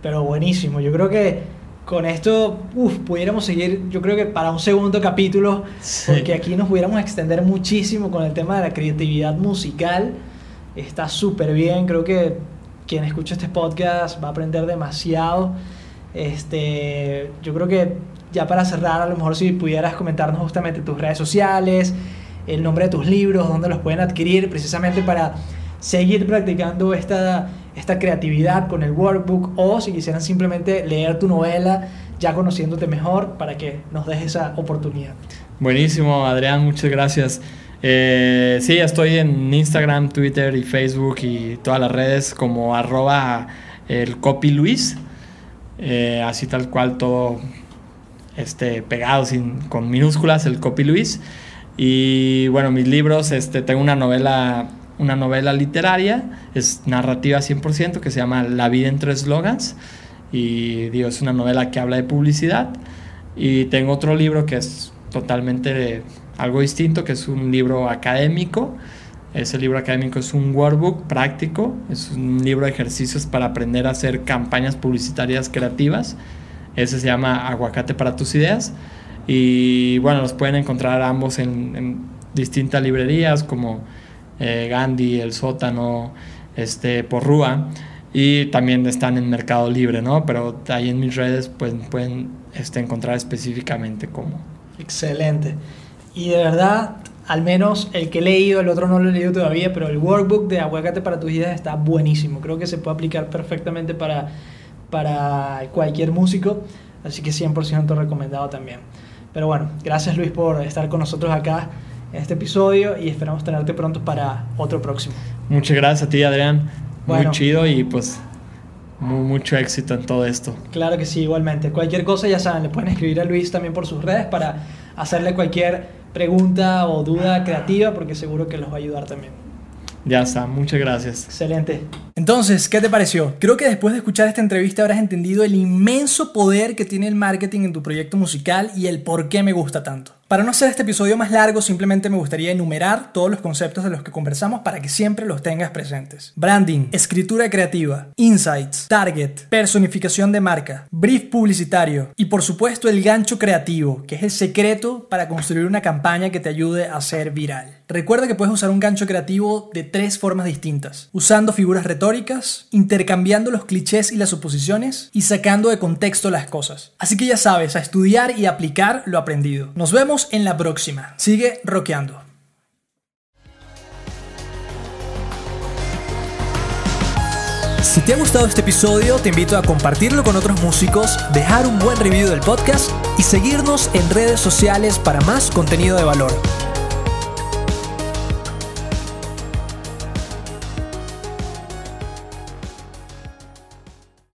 pero buenísimo. Yo creo que con esto, uf, pudiéramos seguir, yo creo que para un segundo capítulo, porque aquí nos pudiéramos extender muchísimo con el tema de la creatividad musical. Está súper bien, creo que quien escucha este podcast va a aprender demasiado. Este, yo creo que ya para cerrar, a lo mejor si pudieras comentarnos justamente tus redes sociales, el nombre de tus libros, dónde los pueden adquirir, precisamente para seguir practicando esta, esta creatividad con el workbook o si quisieran simplemente leer tu novela ya conociéndote mejor para que nos des esa oportunidad. Buenísimo, Adrián, muchas gracias. Eh, sí, estoy en Instagram, Twitter y Facebook y todas las redes como arroba el copy Luis. Eh, así tal cual todo este, pegado sin, con minúsculas, el Copy Luis. Y bueno, mis libros, este, tengo una novela, una novela literaria, es narrativa 100%, que se llama La vida entre eslogans. Y digo, es una novela que habla de publicidad. Y tengo otro libro que es totalmente algo distinto, que es un libro académico. Ese libro académico es un workbook práctico, es un libro de ejercicios para aprender a hacer campañas publicitarias creativas. Ese se llama Aguacate para tus ideas. Y bueno, los pueden encontrar ambos en, distintas librerías como eh, Gandhi, El Sótano, este, por Rúa. Y también están en Mercado Libre, ¿no? Pero ahí en mis redes pues, pueden este, encontrar específicamente cómo. Excelente. Y de verdad, al menos el que he leído, el otro no lo he leído todavía, pero el workbook de Aguacate para tus ideas está buenísimo. Creo que se puede aplicar perfectamente para, para cualquier músico, así que 100% recomendado también. Pero bueno, gracias Luis por estar con nosotros acá en este episodio y esperamos tenerte pronto para otro próximo. Muchas gracias a ti, Adrián. Muy chido y pues mucho éxito en todo esto. Claro que sí, igualmente. Cualquier cosa ya saben, le pueden escribir a Luis también por sus redes para hacerle cualquier pregunta o duda creativa porque seguro que los va a ayudar también. Ya está, muchas gracias. Excelente. Entonces, ¿qué te pareció? Creo que después de escuchar esta entrevista habrás entendido el inmenso poder que tiene el marketing en tu proyecto musical y el por qué me gusta tanto. Para no hacer este episodio más largo, simplemente me gustaría enumerar todos los conceptos de los que conversamos para que siempre los tengas presentes. Branding, escritura creativa, insights, target, personificación de marca, brief publicitario y por supuesto el gancho creativo, que es el secreto para construir una campaña que te ayude a ser viral. Recuerda que puedes usar un gancho creativo de tres formas distintas, usando figuras retóricas, intercambiando los clichés y las suposiciones y sacando de contexto las cosas. Así que ya sabes, a estudiar y aplicar lo aprendido. Nos en la próxima. Sigue rockeando. Si te ha gustado este episodio, te invito a compartirlo con otros músicos, dejar un buen review del podcast y seguirnos en redes sociales para más contenido de valor.